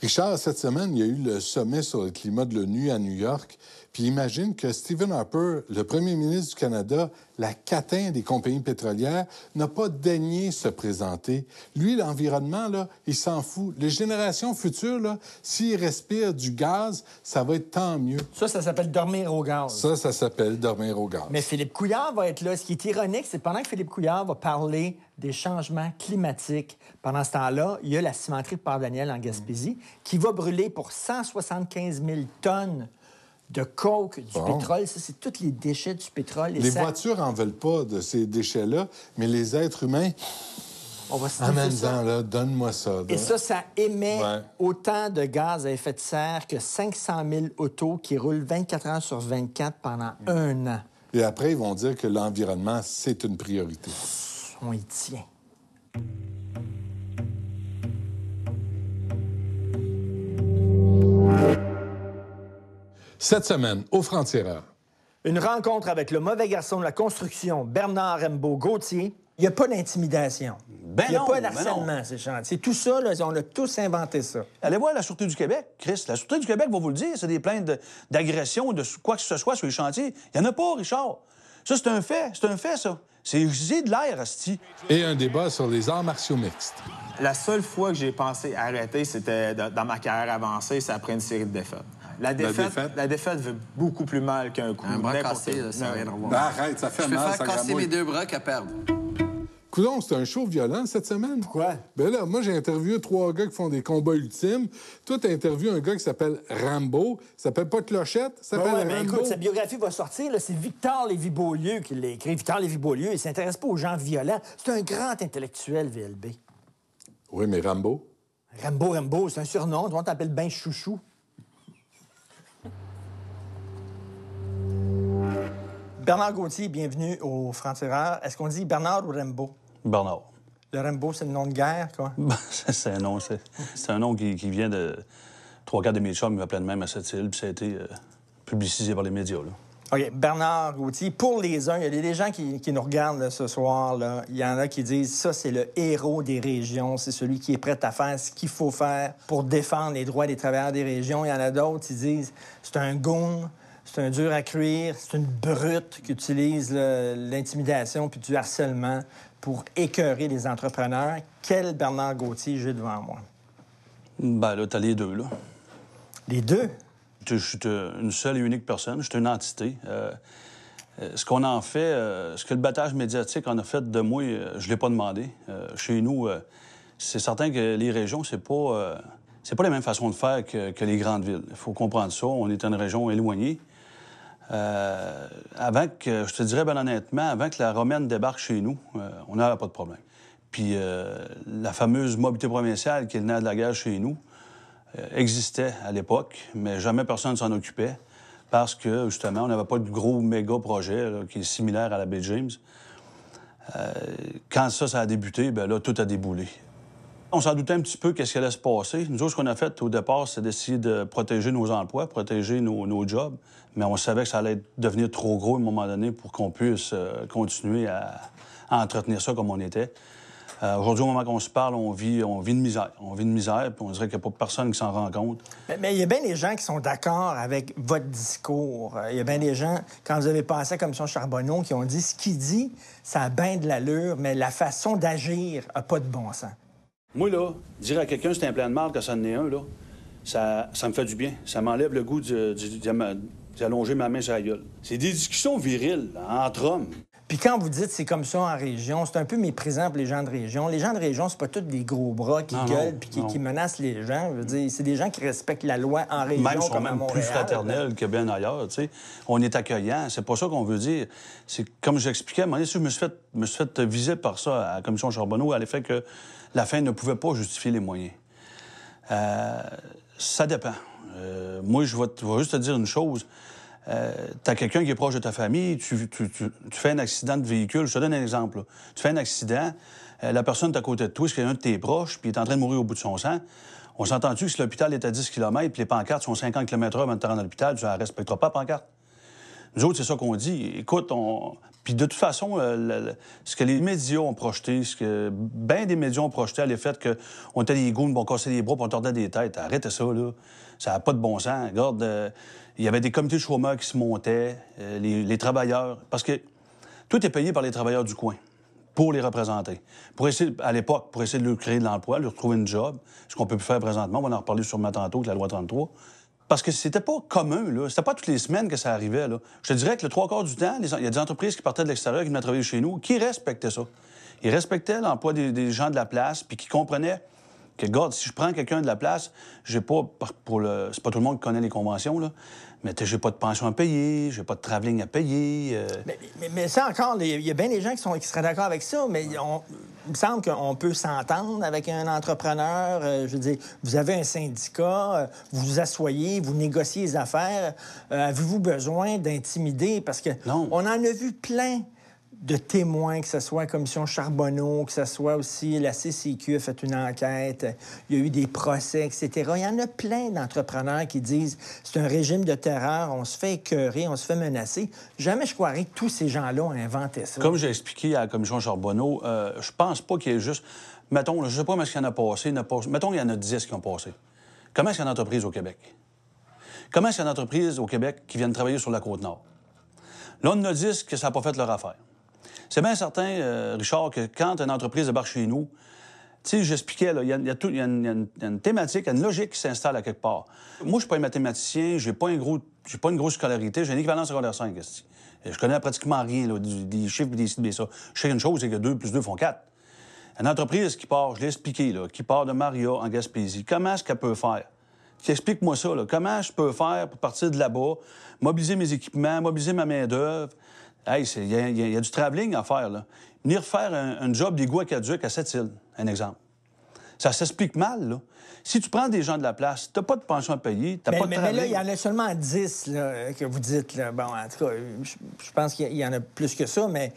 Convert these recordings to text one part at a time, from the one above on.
Richard, cette semaine, il y a eu le sommet sur le climat de l'ONU à New York. Puis imagine que Stephen Harper, le premier ministre du Canada, la catin des compagnies pétrolières, n'a pas daigné se présenter. Lui, l'environnement, là, il s'en fout. Les générations futures, là, s'ils respirent du gaz, ça va être tant mieux. Ça, ça s'appelle dormir au gaz. Ça, ça s'appelle dormir au gaz. Mais Philippe Couillard va être là. Ce qui est ironique, c'est pendant que Philippe Couillard va parler des changements climatiques, pendant ce temps-là, il y a la cimenterie de Port-Daniel en Gaspésie qui va brûler pour 175 000 tonnes de coke, du Bon. pétrole. Ça, c'est tous les déchets du pétrole. Les ça- voitures en veulent pas de ces déchets-là, mais les êtres humains, on va se ça. amène-en, là, donne-moi ça. Et ça, ça émet Ouais. autant de gaz à effet de serre que 500 000 autos qui roulent 24 heures sur 24 pendant un an. Et après, ils vont dire que l'environnement, c'est une priorité. On y tient. Cette semaine, aux frontières. Une rencontre avec le mauvais garçon de la construction, Bernard Rimbaud Gauthier. Il n'y a pas d'intimidation. Ben Il n'y a non, pas ben d'harcèlement, ces chantiers. Tout ça, là, on a tous inventé ça. Allez voir la Sûreté du Québec, Chris. La Sûreté du Québec va vous le dire, c'est des plaintes de- d'agression, de, quoi que ce soit sur les chantiers. Il n'y en a pas, Richard. Ça, c'est un fait. C'est un fait, ça. C'est c'est de l'air, Asti. Et un débat sur les arts martiaux mixtes. La seule fois que j'ai pensé arrêter, c'était dans ma carrière avancée, c'est après une série de défaites. La défaite, défaite? la défaite fait beaucoup plus mal qu'un coup. Un bras cassé, ça n'a rien à voir. Ben, arrête, ça fait Je mal, préfère ça casser mes deux bras qu'à perdre. Coudon, c'est un show violent cette semaine. Pourquoi? Ben là, moi, j'ai interviewé trois gars qui font des combats ultimes. Toi, t'as interviewé un gars qui s'appelle Rambo. Il s'appelle pas Clochette, il s'appelle Ouais, ouais, mais Rambo. écoute, sa biographie va sortir. là, C'est Victor Lévy-Beaulieu qui l'a écrit. Victor Lévy-Beaulieu, il s'intéresse pas aux gens violents. C'est un grand intellectuel, VLB. Oui, mais Rambo? Rambo, Rambo, c'est un surnom. On t'appelle ben chouchou. Bernard Gauthier, bienvenue au Franc-Tireur. Est-ce qu'on dit Bernard ou Rambo? Bernard. Le Rambo, c'est le nom de guerre, quoi. C'est un nom, c'est un nom qui, qui vient de trois quarts de mes chums m'appelaient de même à cette île, puis ça a été euh, publicisé par les médias. Là. OK, Bernard Gauthier, pour les uns, il y a des gens qui, qui nous regardent là, ce soir. Là. Il y en a qui disent ça, c'est le héros des régions, c'est celui qui est prêt à faire ce qu'il faut faire pour défendre les droits des travailleurs des régions. Il y en a d'autres qui disent c'est un goon, c'est un dur à cuire, c'est une brute qui utilise l'intimidation puis du harcèlement pour écœurer les entrepreneurs. Quel Bernard Gauthier j'ai devant moi? Ben là, t'as les deux, là. Les deux? Je suis euh, une seule et unique personne, je suis une entité. Euh, euh, ce qu'on en fait, euh, ce que le battage médiatique en a fait de moi, je ne l'ai pas demandé. Euh, chez nous, c'est certain que les régions, c'est pas, c'est pas les mêmes façons de faire que, que les grandes villes. Il faut comprendre ça. On est une région éloignée. Euh, avant que, je te dirais bien honnêtement, avant que la Romaine débarque chez nous, euh, on n'avait pas de problème. Puis euh, la fameuse mobilité provinciale qui est le nerf de la guerre chez nous existait à l'époque, mais jamais personne ne s'en occupait parce que, justement, on n'avait pas de gros méga projet qui est similaire à la baie James. Quand ça, ça a débuté, ben là, tout a déboulé. On s'en doutait un petit peu qu'est-ce qui allait se passer. Nous autres, ce qu'on a fait au départ, c'est d'essayer de protéger nos emplois, protéger nos, jobs. Mais on savait que ça allait devenir trop gros à un moment donné pour qu'on puisse euh, continuer à, entretenir ça comme on était. Euh, Aujourd'hui, au moment qu'on se parle, on vit, une misère. On vit une misère, puis on dirait qu'il n'y a pas personne qui s'en rend compte. Mais- il y a bien des gens qui sont d'accord avec votre discours. Euh, Il y a bien des gens, quand vous avez passé à la commission Charbonneau, qui ont dit ce qu'il dit, ça a bien de l'allure, mais la façon d'agir n'a pas de bon sens. Moi, là, dire à quelqu'un c'est un plein de mal que ça en est un, là, ça, ça me fait du bien. Ça m'enlève le goût d'allonger ma main sur la gueule. C'est des discussions viriles, entre hommes. Puis quand vous dites c'est comme ça en région, c'est un peu méprisant pour les gens de région. Les gens de région, c'est pas tous des gros bras qui Non, gueulent puis qui, menacent les gens. C'est des gens qui respectent la loi en région Même sont comme à même Montréal. plus fraternels que bien ailleurs. On est accueillant, c'est pas ça qu'on veut dire. C'est comme j'expliquais, à un moment donné, si je me suis fait, me suis fait viser par ça à la commission Charbonneau à l'effet que la fin ne pouvait pas justifier les moyens. Euh, ça dépend. Euh, moi, je vais, te- je vais juste te dire une chose. Euh, tu as quelqu'un qui est proche de ta famille, tu, fais un accident de véhicule. Je te donne un exemple. Tu fais un accident, euh, la personne est à côté de toi, c'est quelqu'un de tes proches, puis il est en train de mourir au bout de son sang? On s'entend-tu que si l'hôpital est à 10 km, puis les pancartes sont 50 km/h avant de te rendre à l'hôpital, tu ne respecteras pas la pancarte? Nous autres, c'est ça qu'on dit. Écoute, on... Puis de toute façon, euh, ce que les médias ont projeté, ce que bien des médias ont projeté à l'effet qu'on était des goons, on cassait les bras, puis on tordait des têtes. Arrêtez ça, là. Ça n'a pas de bon sens. Regarde, il y avait des comités de chômeurs qui se montaient, euh, les, travailleurs. Parce que tout est payé par les travailleurs du coin pour les représenter. Pour essayer, à l'époque, pour essayer de leur créer de l'emploi, leur trouver une job, ce qu'on peut plus faire présentement, on va en reparler sûrement tantôt avec la loi 33. Parce que c'était pas commun, là. C'était pas toutes les semaines que ça arrivait, là. Je te dirais que le trois quarts du temps, il y a des entreprises qui partaient de l'extérieur, qui venaient travailler chez nous, qui respectaient ça. Ils respectaient l'emploi des, gens de la place, puis qui comprenaient que, regarde, si je prends quelqu'un de la place, j'ai pas, pour le... C'est pas tout le monde qui connaît les conventions, là, mais j'ai pas de pension à payer, j'ai pas de travelling à payer. euh, Mais, mais- mais ça encore, il y a bien des gens qui, sont, qui seraient d'accord avec ça, mais on- il me semble qu'on peut s'entendre avec un entrepreneur. euh, je veux dire, vous avez un syndicat, euh, vous vous asseyez, vous négociez les affaires. Avez-vous besoin d'intimider? Parce que Non. on en a vu plein de témoins, que ce soit la Commission Charbonneau, que ce soit aussi la CCQ a fait une enquête, il y a eu des procès, etc. Il y en a plein d'entrepreneurs qui disent c'est un régime de terreur, on se fait écœurer, on se fait menacer. Jamais je croirais que tous ces gens-là ont inventé ça. Comme j'ai expliqué à la commission Charbonneau, euh, je pense pas qu'il y ait juste. Mettons, je sais pas comment est-ce qu'il y en a passé. Mettons, il y en a 10 qui ont passé. Comment est-ce qu'il y a une entreprise au Québec? Comment est-ce qu'il y a une entreprise au Québec qui viennent travailler sur la Côte-Nord? Là, on a 10 que ça n'a pas fait leur affaire. C'est bien certain, euh, Richard, que quand une entreprise débarque chez nous, tu sais, j'expliquais, il y, y a une- une- une thématique, une logique qui s'installe à quelque part. Moi, je suis pas un mathématicien, j'ai pas pas une grosse scolarité, j'ai un équivalent secondaire 5, esti. Et Je connais pratiquement rien, là, des chiffres, des ci, des ça. Je sais une chose, c'est que 2 plus 2 font 4. Une entreprise qui part, je l'ai expliqué, là, qui part de Maria en Gaspésie, comment est-ce qu'elle peut faire? Explique-moi ça, là. comment je peux faire pour partir de là-bas, mobiliser mes équipements, mobiliser ma main-d'œuvre. Hey, il y, a- y y du travelling à faire, là. Venir faire un, un job d'égout aquaduc à Sept-Îles, un exemple. Ça s'explique mal, là. Si tu prends des gens de la place, t'as pas de pension à payer, t'as pas de mais- mais là, il y en a seulement 10 là, que vous dites. Là. Bon, en tout cas, je, je pense qu'il y- en a plus que ça, mais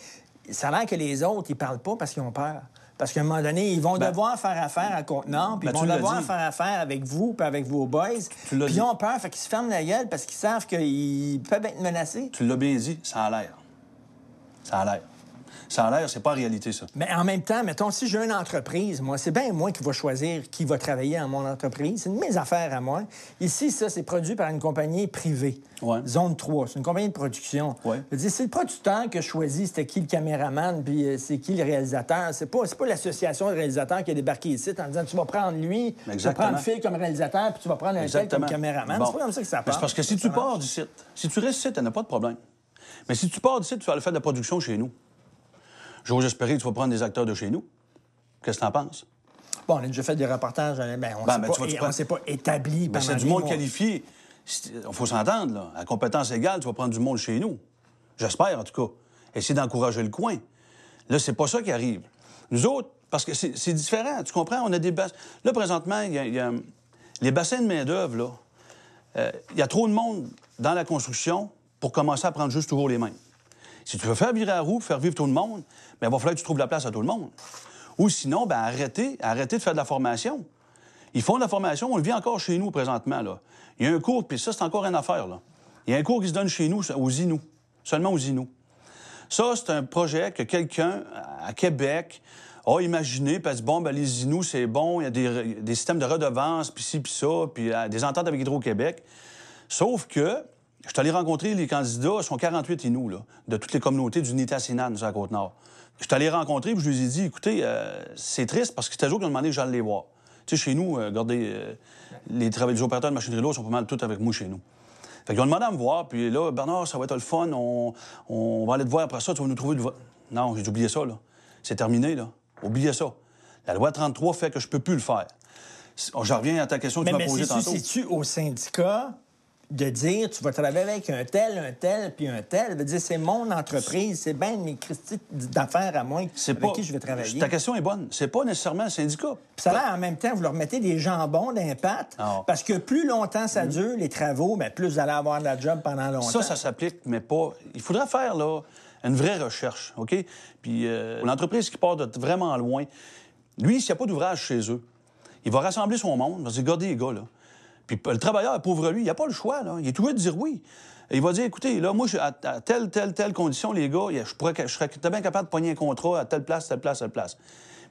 ça a l'air que les autres, ils parlent pas parce qu'ils ont peur. Parce qu'à un moment donné, ils vont Ben- devoir faire affaire à Contenant, puis Ben, ils vont tu l'as devoir dit. faire affaire avec vous, puis avec vos boys. Puis ils ont peur, fait qu'ils se ferment la gueule parce qu'ils savent qu'ils peuvent être menacés. Tu l'as bien dit, ça a l'air. Ça a l'air. Ça a l'air, c'est pas en réalité, ça. Mais en même temps, mettons, si j'ai une entreprise, moi, c'est bien moi qui va choisir qui va travailler dans mon entreprise. C'est une de mes affaires à moi. Ici, ça, c'est produit par une compagnie privée. Ouais. Zone 3. C'est une compagnie de production. Ouais. C'est le producteur qui a choisi c'était qui le caméraman, puis euh, c'est qui le réalisateur. C'est pas, pas l'association de réalisateurs qui a débarqué ici en disant tu vas prendre lui, tu vas prendre Phil comme réalisateur, puis tu vas prendre un tel comme caméraman. Bon. C'est pas comme ça que ça passe. C'est parce que si tu pars du site, si tu restes ici, tu n'as pas de problème. Mais si tu pars site, tu vas aller faire de la production chez nous. J'ose espérer que tu vas prendre des acteurs de chez nous. Qu'est-ce que tu en penses? Bon, on a déjà fait des reportages, euh, ben, on Ben, s'est ben, s'est pas établi Mais pendant c'est du monde mois. qualifié. Il faut s'entendre, là. À compétence égale, tu vas prendre du monde chez nous. J'espère, en tout cas. Essayer d'encourager le coin. Là, c'est pas ça qui arrive. Nous autres, parce que c'est différent, tu comprends? On a des bassins. Là, présentement, il y a, il y a- les bassins de main-d'œuvre, là, euh, il y a trop de monde dans la construction pour commencer à prendre juste toujours les mêmes. Si tu veux faire virer la roue, faire vivre tout le monde, bien, il va falloir que tu trouves la place à tout le monde. Ou sinon, ben, arrêtez, arrêtez de faire de la formation. Ils font de la formation, on le vit encore chez nous présentement. Là. Il y a un cours, puis ça, c'est encore une affaire. Là. Il y a un cours qui se donne chez nous, aux Inuits, seulement aux Inuits. Ça, c'est un projet que quelqu'un à Québec a imaginé, parce que bon, ben, les Inuits, c'est bon, il y a des, des systèmes de redevance, puis ci, puis ça, puis euh, des ententes avec Hydro-Québec. Sauf que, je suis allé rencontrer les candidats, ils sont 48 Inuits, là, de toutes les communautés du Nitassinan, sur la Côte-Nord. Je suis allé rencontrer, puis je lui ai dit, écoutez, euh, c'est triste parce que c'était eux qui ont demandé que j'aille les voir. Tu sais, chez nous, euh, regardez, euh, les, travailleurs, les opérateurs de machinerie lourde sont pas mal tous avec moi chez nous. Fait qu'ils ont demandé à me voir, puis là, Bernard, ça va être le fun, on, on va aller te voir après ça, tu vas nous trouver du vote. Non, j'ai oublié ça, là. C'est terminé, là. Oubliez ça. La loi 33 fait que je peux plus le faire. C- Je reviens à ta question que Mais, tu m'as mais posée tantôt. c'est-tu au syndicat de dire tu vas travailler avec un tel, un tel, puis un tel? veut dire c'est mon entreprise, c'est bien mes Christy d'affaires à moi avec pas... qui je vais travailler. Ta question est bonne. C'est pas nécessairement un syndicat. Puis ça l'air en même temps, vous leur mettez des jambons d'impact, Non. parce que plus longtemps ça dure, les travaux, ben, plus vous allez avoir de la job pendant longtemps. Ça, ça s'applique, mais pas. Il faudrait faire là une vraie recherche, OK? Puis euh, l'entreprise qui part de vraiment loin, lui, s'il n'y a pas d'ouvrage chez eux, il va rassembler son monde, il va se dire, regardez les gars, là, Puis le travailleur, pauvre lui, il n'a pas le choix. Là. Il est obligé de dire oui. Il va dire, écoutez, là, moi, je- à, à telle, telle, telle condition, les gars, je, pourrais, je serais bien capable de pogner un contrat à telle place, telle place, telle place.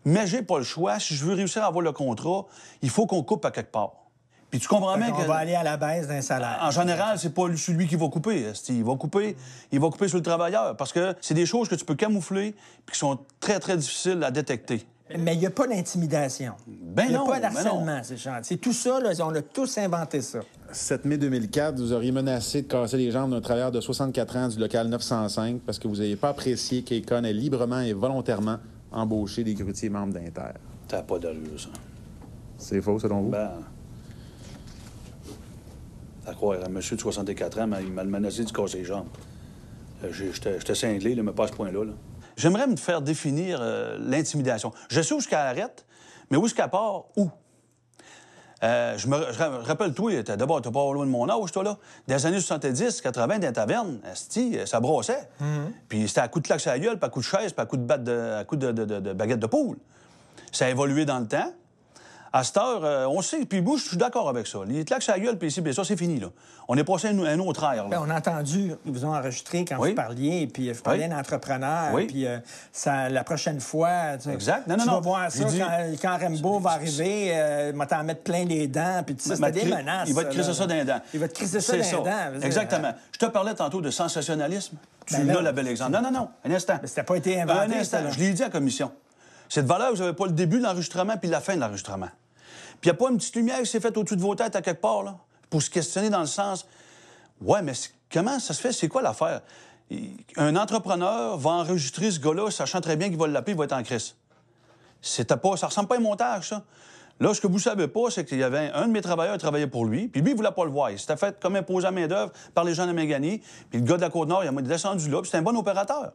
Mais j'ai pas le choix. Si je veux réussir à avoir le contrat, il faut qu'on coupe à quelque part. Puis tu comprends bien On que... va aller à la baisse d'un salaire. En général, c'est pas celui qui va couper. Il va couper, il va couper sur le travailleur parce que c'est des choses que tu peux camoufler puis qui sont très très difficiles à détecter. Mais il n'y a pas d'intimidation. Ben il n'y a non, pas ben d'harcèlement, ces gens. C'est tout ça, là, on a tous inventé ça. 7 mai 2004, vous auriez menacé de casser les jambes d'un travailleur de 64 ans du local 905 parce que vous n'avez pas apprécié qu'Econ ait librement et volontairement embauché des grutiers membres d'Inter. T'as pas d'allure, ça. C'est faux, selon vous? Ben. À croire, un monsieur de 64 ans, il m'a menacé de casser les jambes. Euh, j'étais cinglé, là, mais pas à ce point-là. là. J'aimerais me faire définir euh, l'intimidation. Je sais où est-ce qu'elle arrête, mais où est-ce qu'elle part, où? Euh, je me je rappelle tout, d'abord, t'es pas loin de mon âge, toi, là. Des années 70, 80, dans les tavernes, esti, ça brossait. Puis c'était à coup de claque sur la gueule, puis à coup de chaise, puis à coup de, batte de, à coup de, de- de- de baguette de poule. Ça a évolué dans le temps. À cette heure, euh, on sait, puis moi, je suis d'accord avec ça. Les claques sur la gueule, puis ici, puis ça, c'est fini, là. On est passé à un, un autre ère, là. Ben, on a entendu, ils vous ont enregistré quand Oui. vous parliez, puis vous parliez Oui. d'un entrepreneur, Oui. puis euh, ça, la prochaine fois, tu, Exact. Non, non, tu vas voir ça dit- quand, quand Rambo va arriver, euh, il va t'en mettre plein les dents, puis ça, Il va c'était des cri- menaces. Il va te crisser ça dans les dents. Il va te crisser ça dans les dents. dire. Exactement. Je te parlais tantôt de sensationnalisme. Tu Ben l'as, là, le bel exemple. Non, non, non. Un instant. Mais ça n'a pas été inventé, Un instant. Je l'ai dit à la commission. Cette valeur, vous n'avez pas le début de l'enregistrement puis la fin de l'enregistrement. Puis il n'y a pas une petite lumière qui s'est faite au-dessus de vos têtes à quelque part, là, pour se questionner dans le sens Ouais, mais comment ça se fait? C'est quoi l'affaire? Un entrepreneur va enregistrer ce gars-là, sachant très bien qu'il va l'appeler, il va être en crise. C'était pas, ça ressemble pas à un montage, ça. Là, ce que vous savez pas, c'est qu'il y avait un de mes travailleurs qui travaillait pour lui, puis lui, il voulait pas le voir. Il s'était fait comme imposé à main-d'œuvre par les gens de Méganie, puis le gars de la Côte-Nord, il a descendu là, puis c'était un bon opérateur.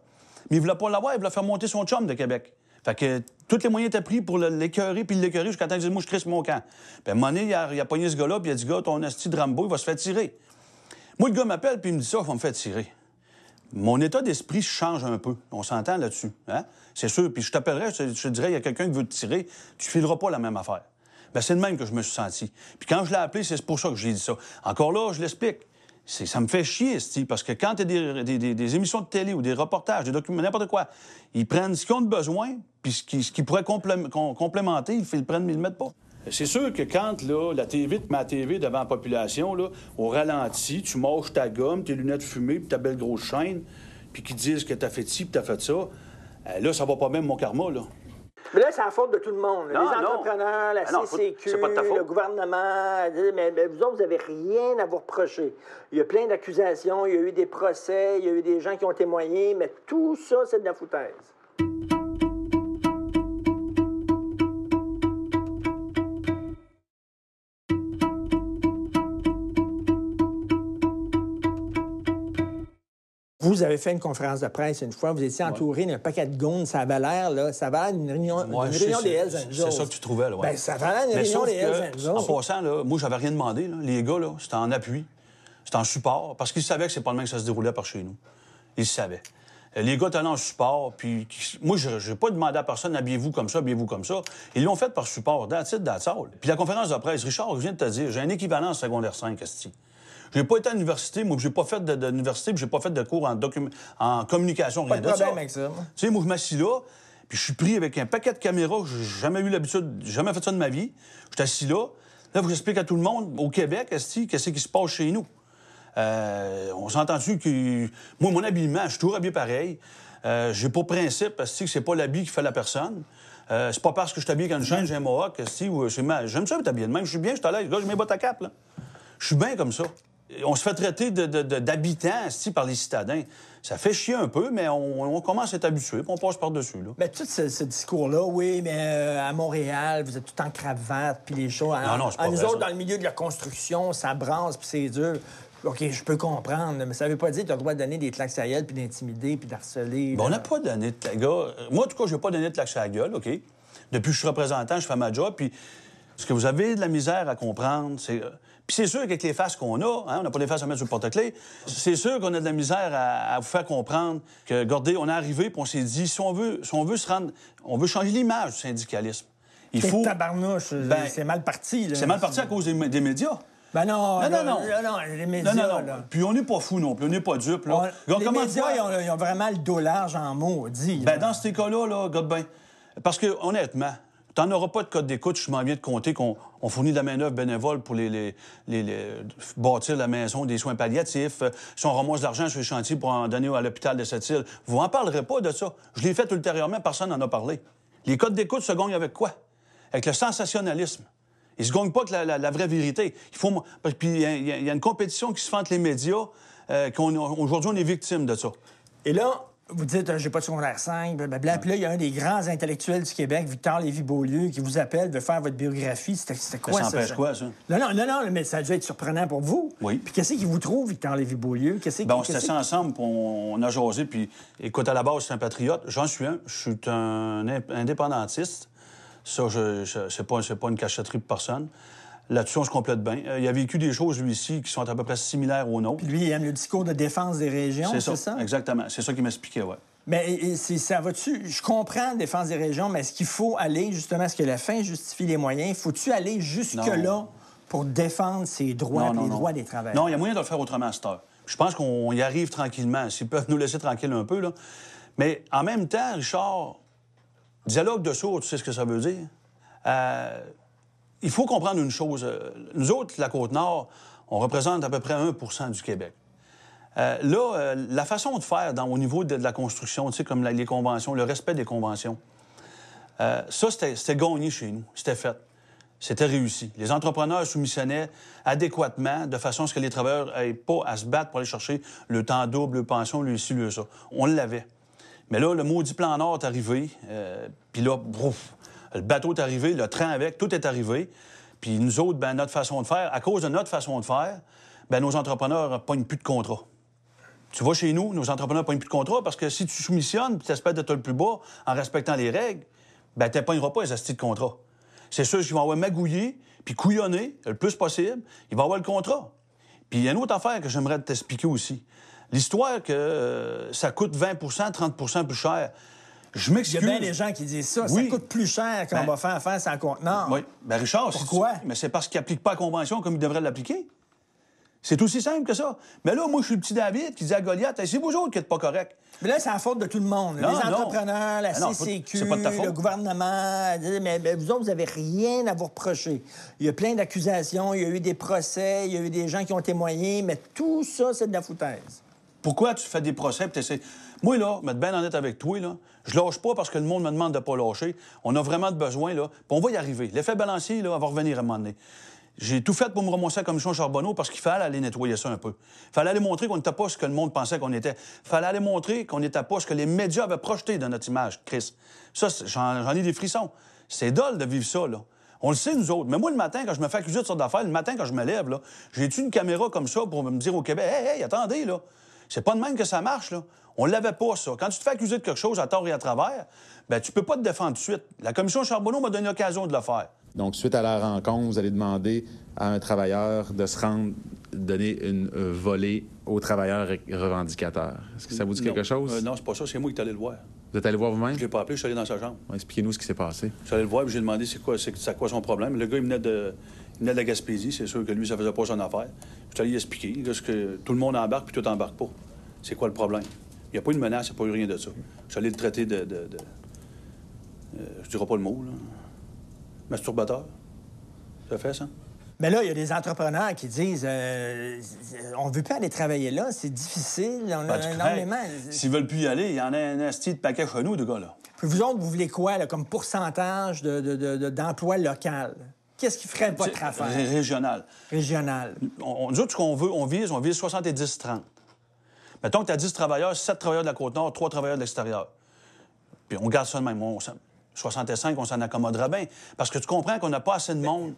Mais il voulait pas l'avoir, il voulait faire monter son chum de Québec. Fait que tous les moyens étaient pris pour l'écœurer, puis l'écœurer jusqu'à temps qu'il dise, moi, je crisse mon camp. Puis à un il a, il a pogné ce gars-là, puis il a dit, gars, ton asti de Rambo, il va se faire tirer. Moi, le gars m'appelle, puis il me dit ça, il va me faire tirer. Mon état d'esprit change un peu. On s'entend là-dessus. Hein? C'est sûr. Puis je t'appellerais, je, te- dirais, il y a quelqu'un qui veut te tirer, tu fileras pas la même affaire. Ben, c'est le même que je me suis senti. Puis quand je l'ai appelé, c'est pour ça que j'ai dit ça. Encore là, je l'explique. Ça me fait chier, parce que quand tu as des, des- émissions de télé ou des reportages, des documents, n'importe quoi, ils prennent ce qu'ils ont de besoin, puis ce qui, ce qui pourrait complé- com- complémenter, ils le prennent, mais ils le. C'est sûr que quand là, la TV te met TV devant la population, au ralenti, tu manges ta gomme, tes lunettes fumées, puis ta belle grosse chaîne, puis qu'ils disent que t'as fait ci, puis t'as fait ça, euh, là, ça va pas même mon karma, là. Mais là, c'est la faute de tout le monde. Non, les non. entrepreneurs, la Ah non, faut- CCQ, le gouvernement. Mais, mais vous autres, vous n'avez rien à vous reprocher. Il y a plein d'accusations, il y a eu des procès, il y a eu des gens qui ont témoigné, mais tout ça, c'est de la foutaise. Vous avez fait une conférence de presse une fois, vous étiez entouré d'un paquet de gonds, ça avait l'air, là, ça avait l'air d'une réunion, Ouais, sais, réunion des Hells c'est- Angels. C'est ça que tu trouvais, là, ouais. Ben, ça avait l'air d'une réunion des Hells Angels. En passant, là, moi, j'avais rien demandé. là. Les gars, là, c'était en appui. C'était en support, parce qu'ils savaient que c'est pas le même que ça se déroulait par chez nous. Ils savaient. Les gars allés en support, puis moi, je n'ai pas demandé à personne, habillez-vous comme ça, habillez-vous comme ça. Ils l'ont fait par support, that's all. Puis la conférence de presse, Richard, je viens de te dire, j'ai un équivalent en secondaire 5, Esti. J'ai pas été à l'université, moi, j'ai pas fait de- de- d'université, puis j'ai pas fait de cours en, communication, Pas rien de de problème ça. avec ça, moi. Tu sais, moi, je m'assis là, puis je suis pris avec un paquet de caméras. J'ai jamais eu l'habitude, jamais fait ça de ma vie. Je suis assis là. Là, faut que j'explique à tout le monde, au Québec, qu'est-ce qui se passe chez nous. Euh, on s'est entendu que. Moi, mon habillement, je suis toujours habillé pareil. Euh, j'ai pour principe, esti, que c'est pas l'habit qui fait la personne. Euh, c'est pas parce que je suis habillé avec une chaîne, j'ai un mohawk, ou J'aime ça être habillé de même. Je suis bien, je suis à l'aise. Là, j'ai mes bottes à cap, là. Je suis bien comme ça. On se fait traiter de- de- de- d'habitants esti, par les citadins. Ça fait chier un peu, mais on, on commence à être habitué, puis on passe par-dessus. Mais tout ce, ce discours-là, oui, mais euh, à Montréal, vous êtes tout en cravate, puis les choses. Non, non, c'est pas Nous autres, dans le milieu de la construction, ça brasse, puis c'est dur. OK, je peux comprendre, mais ça veut pas dire que tu as le droit de donner des claques à la gueule, puis d'intimider, puis d'harceler. Ben, on n'a pas donné de euh, Moi, en tout cas, je n'ai pas donné de claque sur la gueule, OK? Depuis que je suis représentant, je fais ma job. Puis ce que vous avez de la misère à comprendre, c'est. Puis c'est sûr qu'avec les faces qu'on a, hein, on n'a pas des faces à mettre sur le porte-clés, c'est sûr qu'on a de la misère à, à vous faire comprendre que, regardez, on est arrivé, puis on s'est dit, si on veut, si on veut se rendre. On veut changer l'image du syndicalisme. Il faut. tabarnouche, Ben, c'est mal parti. C'est mal parti à cause des, des médias. Ben non, Non, non, non. non, les médias, Non, non, non. là. Puis on n'est pas fous non plus, on n'est pas dupes. Là. On- les médias, ils ont, ils ont vraiment le dos large en maudit. Ben, dans ces cas-là, là, regarde bien. Parce que, honnêtement, t'en auras pas de code d'écoute, je m'en viens de compter qu'on on fournit de la main-d'œuvre bénévole pour les, bâtir la maison, des soins palliatifs. Euh, Si on ramasse de l'argent sur les chantiers pour en donner à l'hôpital de cette île, vous en parlerez pas de ça. Je l'ai fait ultérieurement, personne n'en a parlé. Les codes d'écoute se gagnent avec quoi? Avec le sensationnalisme. Ils se gagnent pas avec la, vraie vérité. Il faut... Puis il y, a- une compétition qui se fait entre les médias. euh, Aujourd'hui, on est victime de ça. Et là, vous dites, euh, j'ai pas de secondaire 5, blablabla. Puis là, il y a un des grands intellectuels du Québec, Victor Lévy-Beaulieu, qui vous appelle, veut faire votre biographie. C'était quoi ça ça? empêche quoi, ça? Non, non, non, non, mais ça a dû être surprenant pour vous. Oui. Puis qu'est-ce qui vous trouve, Victor Lévy-Beaulieu? Qu'est-ce qui- Ben, on s'est assis ensemble, puis on, a jasé, puis écoute, à la base, c'est un patriote. J'en suis un. Je suis un in- indépendantiste. Ça, je, je- c'est pas, pas une cachotterie pour personne. Là-dessus, on se complète bien. Euh, il a vécu des choses, lui, ici, qui sont à peu près similaires aux nôtres. Puis lui, il aime le discours de défense des régions, C'est ça, ça? exactement. C'est ça qu'il m'expliquait, ouais. Mais et- et c'est- ça va-tu? Je comprends la défense des régions, mais est-ce qu'il faut aller, justement, est-ce que la fin justifie les moyens? Faut-tu aller jusque-là pour défendre ses droits, les droits des travailleurs? Non, il y a moyen de le faire autrement à cette heure. Je pense qu'on y arrive tranquillement, s'ils peuvent nous laisser tranquilles un peu. Là. Mais en même temps, Richard, dialogue de sourds, tu sais ce que ça veut dire? Euh, il faut comprendre une chose. euh, Nous autres, la Côte-Nord, on représente à peu près 1% du Québec. Euh, là, euh, la façon de faire au niveau de, la construction, tu sais, comme les conventions, le respect des conventions, ça, c'était gagné chez nous. C'était fait. C'était réussi. Les entrepreneurs soumissionnaient adéquatement de façon à ce que les travailleurs n'aient pas à se battre pour aller chercher le temps double, le pension, le ci, le ça. On l'avait. Mais là, le maudit plan Nord est arrivé. Puis là, brouf, le bateau est arrivé, le train avec, tout est arrivé. Puis nous autres, ben, notre façon de faire, à cause de notre façon de faire, ben, nos entrepreneurs ne pognent plus de contrat. Tu vas chez nous, nos entrepreneurs ne pognent plus de contrat parce que si tu soumissionnes puis tu espères d'être le plus bas en respectant les règles, ben tu pogneras pas les astis de contrat. C'est sûr qu'ils vont avoir magouillé puis couillonné le plus possible. Il va avoir le contrat. Puis il y a une autre affaire que j'aimerais t'expliquer aussi. L'histoire que euh, ça coûte 20% 30% plus cher. Je Il y m'excuse. a bien des gens qui disent ça. Oui. Ça coûte plus cher quand Ben- on va faire affaire sans contenant. Oui. Ben Richard, Pourquoi? Mais c'est parce qu'il n'applique pas la convention comme il devrait l'appliquer. C'est aussi simple que ça. Mais là, moi, je suis le petit David qui dit à Goliath, Hey, c'est vous autres qui n'êtes pas corrects. Mais là, c'est la faute de tout le monde. Non, les non. entrepreneurs, la Ah non, CCQ, pas de ta faute. le gouvernement. Mais, mais vous autres, vous n'avez rien à vous reprocher. Il y a plein d'accusations, il y a eu des procès, il y a eu des gens qui ont témoigné, mais tout ça, c'est de la foutaise. Pourquoi tu fais des procès et. Moi, là, mettre bien honnête avec toi, là, je lâche pas parce que le monde me demande de pas lâcher. On a vraiment de besoin, là. Puis on va y arriver. L'effet balancier, là, va revenir à un moment donné. J'ai tout fait pour me remonter à la commission Charbonneau parce qu'il fallait aller nettoyer ça un peu. Il fallait aller montrer qu'on n'était pas ce que le monde pensait qu'on était. Il fallait aller montrer qu'on n'était pas ce que les médias avaient projeté dans notre image, Chris. Ça, j'en ai des frissons. C'est dole de vivre ça, là. On le sait, nous autres. Mais moi, le matin, quand je me fais accuser de sortes d'affaires, le matin, quand je me lève, là, j'ai-tu une caméra comme ça pour me dire au Québec, hey, hey, attendez, là. C'est pas de même que ça marche, là. On l'avait pas, ça. Quand tu te fais accuser de quelque chose à tort et à travers, ben tu peux pas te défendre tout de suite. La commission Charbonneau m'a donné l'occasion de le faire. Donc, suite à la rencontre, vous allez demander à un travailleur de se rendre, donner une euh, volée au travailleur re- revendicateur. Est-ce que ça vous dit quelque chose? Euh, non, c'est pas ça. C'est moi qui allé le voir. Vous êtes allé voir vous-même? Je l'ai pas appelé, je suis allé dans sa chambre. Expliquez-nous ce qui s'est passé. Je suis allé le voir et j'ai demandé c'est quoi, c'est, c'est quoi son problème. Le gars, il venait de, il venait de la Gaspésie. C'est sûr que lui, ça faisait pas son affaire. Je suis allé lui expliquer là, ce que tout le monde embarque puis tout embarque pas. C'est quoi le problème? Il n'y a pas eu de menace, il n'y a pas eu rien de ça. Je suis allé le traiter de. de, de- euh, je dirais pas le mot, là. Masturbateur. Ça fait ça? Mais là, il y a des entrepreneurs qui disent euh, on ne veut pas aller travailler là, c'est difficile, on a Ben, tu énormément. S'ils veulent plus y aller, il y en a un asti de paquet chez nous, de gars, là. Puis vous autres, vous voulez quoi là, comme pourcentage de- de- de- de- d'emploi local? Qu'est-ce qui ferait votre affaire? ré- Régional. régionale? On, on- nous autres, ce qu'on veut, on vise, on vise 70-30. Mettons que tu as 10 travailleurs, 7 travailleurs de la Côte-Nord, 3 travailleurs de l'extérieur. Puis on garde ça de même. On s'en- 65, on s'en accommodera bien. Parce que tu comprends qu'on n'a pas assez de monde.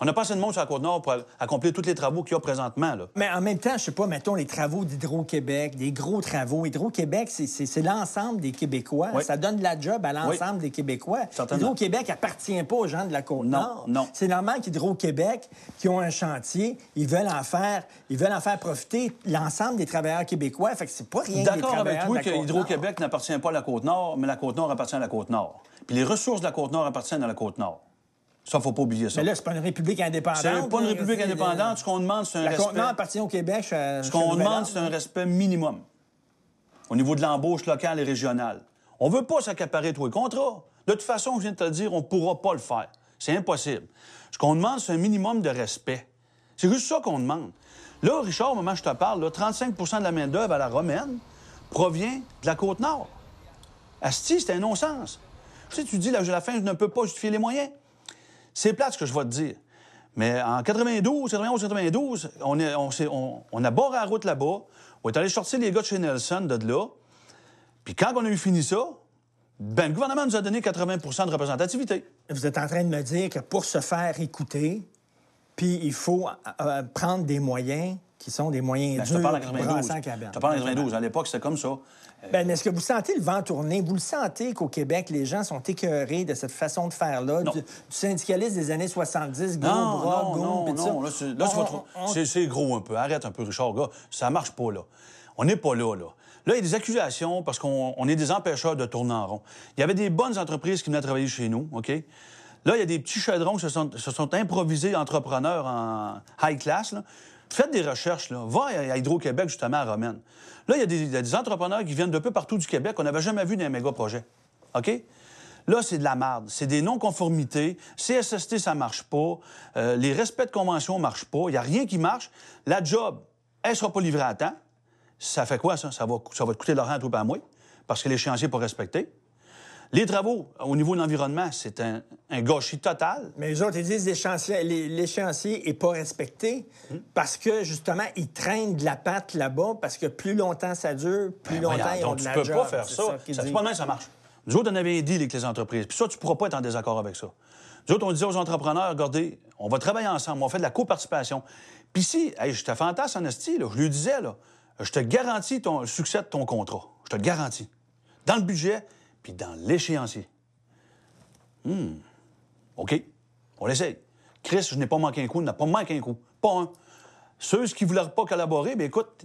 On n'a pas assez de monde sur la Côte-Nord pour accomplir tous les travaux qu'il y a présentement. Là. Mais en même temps, je sais pas, mettons les travaux d'Hydro-Québec, des gros travaux. Hydro-Québec, c'est- l'ensemble des Québécois. Oui. Ça donne de la job à l'ensemble des Québécois. Hydro-Québec appartient pas aux gens de la Côte-Nord. Non, non. C'est normal qu'Hydro-Québec, qui ont un chantier, ils veulent en faire, ils veulent en faire profiter l'ensemble des travailleurs québécois. Fait que c'est pas rien D'accord avec toi que. Hydro-Québec n'appartient pas à la Côte-Nord, mais la Côte-Nord appartient à la Côte-Nord. Puis les ressources de la Côte-Nord appartiennent à la Côte-Nord. Ça, faut pas oublier ça. Mais là, c'est pas une république indépendante. C'est pas une république indépendante. Ce qu'on demande, c'est un La respect. contenant appartient au Québec. je- Ce qu'on demande, c'est un respect minimum au niveau de l'embauche locale et régionale. On veut pas s'accaparer tous les contrats. De toute façon, je viens de te le dire, on ne pourra pas le faire. C'est impossible. Ce qu'on demande, c'est un minimum de respect. C'est juste ça qu'on demande. Là, Richard, au moment où je te parle, là, 35% de la main-d'œuvre à la romaine provient de la Côte-Nord. Asti, c'est un non-sens. Tu sais, tu dis, là, à la fin, je ne peux pas justifier les moyens. C'est plate ce que je vais te dire. Mais en 92, 91, 92, on, est, on, s'est- on- on a barré la route là-bas. On est allé sortir les gars de chez Nelson de là. Puis quand on a eu fini ça, ben, le gouvernement nous a donné 80% de représentativité. Vous êtes en train de me dire que pour se faire écouter, puis il faut euh, prendre des moyens qui sont des moyens Ben, je te durs parle en pour 92. brasser en cabane. Je te parle en 92. À l'époque, c'était comme ça. Ben, mais est-ce que vous sentez le vent tourner? Vous le sentez qu'au Québec, les gens sont écœurés de cette façon de faire-là, du, du syndicalisme des années 70, gros Non, bras, non, gros, non. Là, c'est, là, On- on- c'est- c'est gros un peu. Arrête un peu, Richard, gars. Ça marche pas, là. On n'est pas là, là. Là, il y a des accusations parce qu'on on est des empêcheurs de tourner en rond. Il y avait des bonnes entreprises qui venaient travailler chez nous, OK? Là, il y a des petits chaudrons qui se sont, se sont improvisés entrepreneurs en high class, là. Faites des recherches, là. Va à Hydro-Québec, justement, à Romaine. Là, il y, a des, entrepreneurs qui viennent de peu partout du Québec qu'on n'avait jamais vu dans un méga projet. OK? Là, c'est de la merde. C'est des non-conformités. CSST, ça marche pas. Euh, les respects de convention marchent pas. Il n'y a rien qui marche. La job, elle sera pas livrée à temps. Ça fait quoi, ça? Ça va, ça va te coûter de l'argent à toi et à moi, parce que l'échéancier n'est pas respecté. Les travaux, au niveau de l'environnement, c'est un, un gâchis total. Mais les autres, ils disent l'échéancier- n'est pas respecté parce que, justement, ils traînent de la patte là-bas parce que plus longtemps ça dure, plus Ben longtemps voyons, ils ont donc, de tu la peux job. pas faire ça. Ça, disent. pas ça marche. Nous autres, on avait un deal avec les entreprises. Puis ça, tu pourras pas être en désaccord avec ça. Nous autres, on disait aux entrepreneurs, regardez, on va travailler ensemble, on fait de la coparticipation. Puis si, hey, j'étais fantasme en esti, là, je lui disais, là, je te garantis ton, le succès de ton contrat. Je te le garantis. Dans le budget, dans l'échéancier. Hmm. OK. On l'essaye. Chris, je n'ai pas manqué un coup, n'a pas manqué un coup. Pas un. Ceux qui ne voulaient pas collaborer, bien écoute,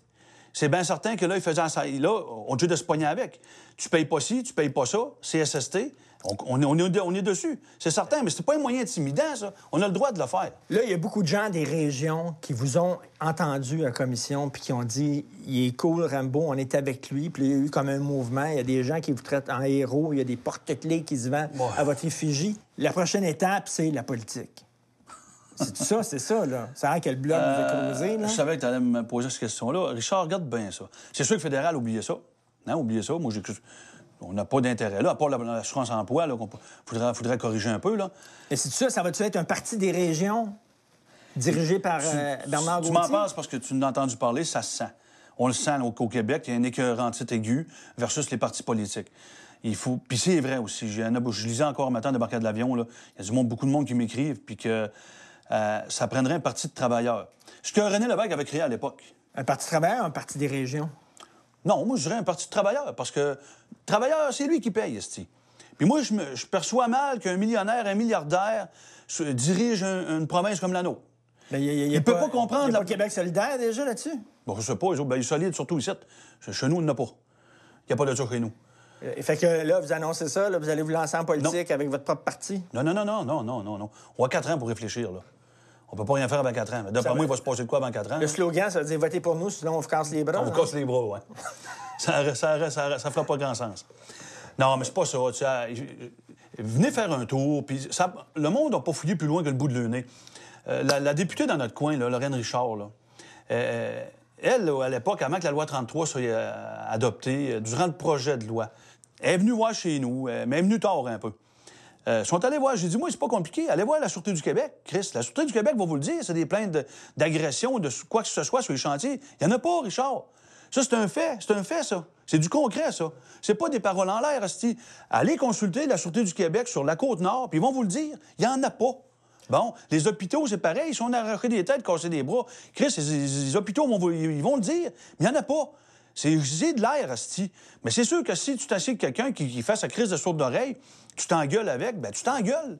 c'est bien certain que là, ils faisaient ça. Là, on est de se pogner avec. Tu payes pas ci, tu payes pas ça, CSST, on, on, est, on, est, on est dessus. C'est certain, mais c'est pas un moyen intimidant, ça. On a le droit de le faire. Là, il y a beaucoup de gens des régions qui vous ont entendu à commission puis qui ont dit il est cool, Rambo, on est avec lui. Puis il y a eu comme un mouvement. Il y a des gens qui vous traitent en héros. Il y a des porte-clés qui se vendent Ouais. à votre effigie. La prochaine étape, c'est la politique. C'est ça, c'est ça, là. C'est vrai que le blog vous a creusé, là. Je savais que tu allais me poser cette question-là. Richard, regarde bien ça. C'est sûr que le fédéral, oubliez ça. Non, oubliez ça. Moi, j'ai On n'a pas d'intérêt là, à part la- l'assurance emploi, là, qu'on faudrait, faudrait corriger un peu, là. Et c'est ça, ça va-tu être un parti des régions dirigé par euh, Bernard Tu m'en penses parce que tu n'as entendu parler, ça se sent. On le sent au, au Québec, il y a un écœurantite aigu versus les partis politiques. Il faut. Puis c'est vrai aussi. Je lisais encore un matin de de l'avion, là. Il y a du monde, beaucoup de monde qui m'écrivent, puis que euh, ça prendrait un parti de travailleurs. Ce que René Lévesque avait créé à l'époque. Un parti travailleur, un parti des régions? Non, moi, je dirais un parti de travailleurs, parce que travailleur, c'est lui qui paye, esti. Puis moi, je, me- je perçois mal qu'un millionnaire, un milliardaire dirige un- une province comme la nôtre. Ben, il Il peut pas comprendre Il la- pas Québec solidaire déjà là-dessus? Bon, je sais pas, ben, ils sont solides, surtout ici. Chez- Chez nous, il n'y en a pas. Il n'y a pas de ça chez nous. Euh, fait que là, vous annoncez ça, là, vous allez vous lancer en politique avec votre propre parti? Non, non, non, non, non, non, non. On a quatre ans pour réfléchir, là. On peut pas rien faire avant quatre ans. Mais D'après moi, il va- se passer de quoi avant quatre ans? Le là? slogan, ça veut dire votez pour nous, sinon on vous casse les bras. On vous hein? casse les bras, ouais. ça, ça, ça, ça fera pas grand sens. Non, mais c'est pas ça. tu sais, venez faire un tour, puis ça- le monde n'a pas fouillé plus loin que le bout de le nez. Euh, la, la députée dans notre coin, là, Lorraine Richard, là, euh, elle, à l'époque, avant que la loi 33 soit euh, adoptée, durant le projet de loi, elle est venue voir chez nous, mais elle est venue tard un peu. Euh, sont allés voir. J'ai dit, moi, c'est pas compliqué. Allez voir la Sûreté du Québec, Chris. La Sûreté du Québec va vous le dire. C'est des plaintes d'agression, de, quoi que ce soit sur les chantiers. Il n'y en a pas, Richard. Ça, c'est un fait. C'est un fait, ça. C'est du concret, ça. C'est pas des paroles en l'air, Asti. Allez consulter la Sûreté du Québec sur la Côte-Nord, puis ils vont vous le dire. Il n'y en a pas. Bon, les hôpitaux, c'est pareil. Ils sont arrachés des têtes, cassés des bras. Chris, les, hôpitaux, vont ils vont le dire. Mais il n'y en a pas. C'est de l'air, Asti. Mais c'est sûr que si tu t'assieds quelqu'un qui, qui fait sa crise de sourde d'oreille, tu t'engueules avec, ben tu t'engueules.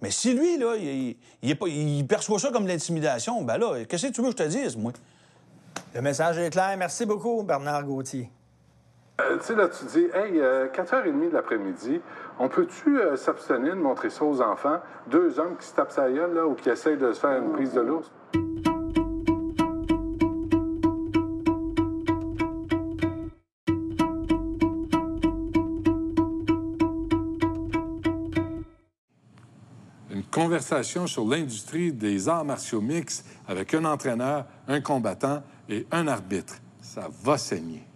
Mais si lui, là, il, il est pas- il perçoit ça comme de l'intimidation, ben là, qu'est-ce que tu veux que je te dise, moi? Le message est clair. Merci beaucoup, Bernard Gauthier. Euh, tu sais, là, tu dis, hey, euh, 4h30 de l'après-midi, on peut-tu euh, s'abstenir de montrer ça aux enfants? Deux hommes qui se tapent sa gueule, là, ou qui essayent de se faire une prise de l'ours? Conversation sur l'industrie des arts martiaux mixtes avec un entraîneur, un combattant et un arbitre. Ça va saigner.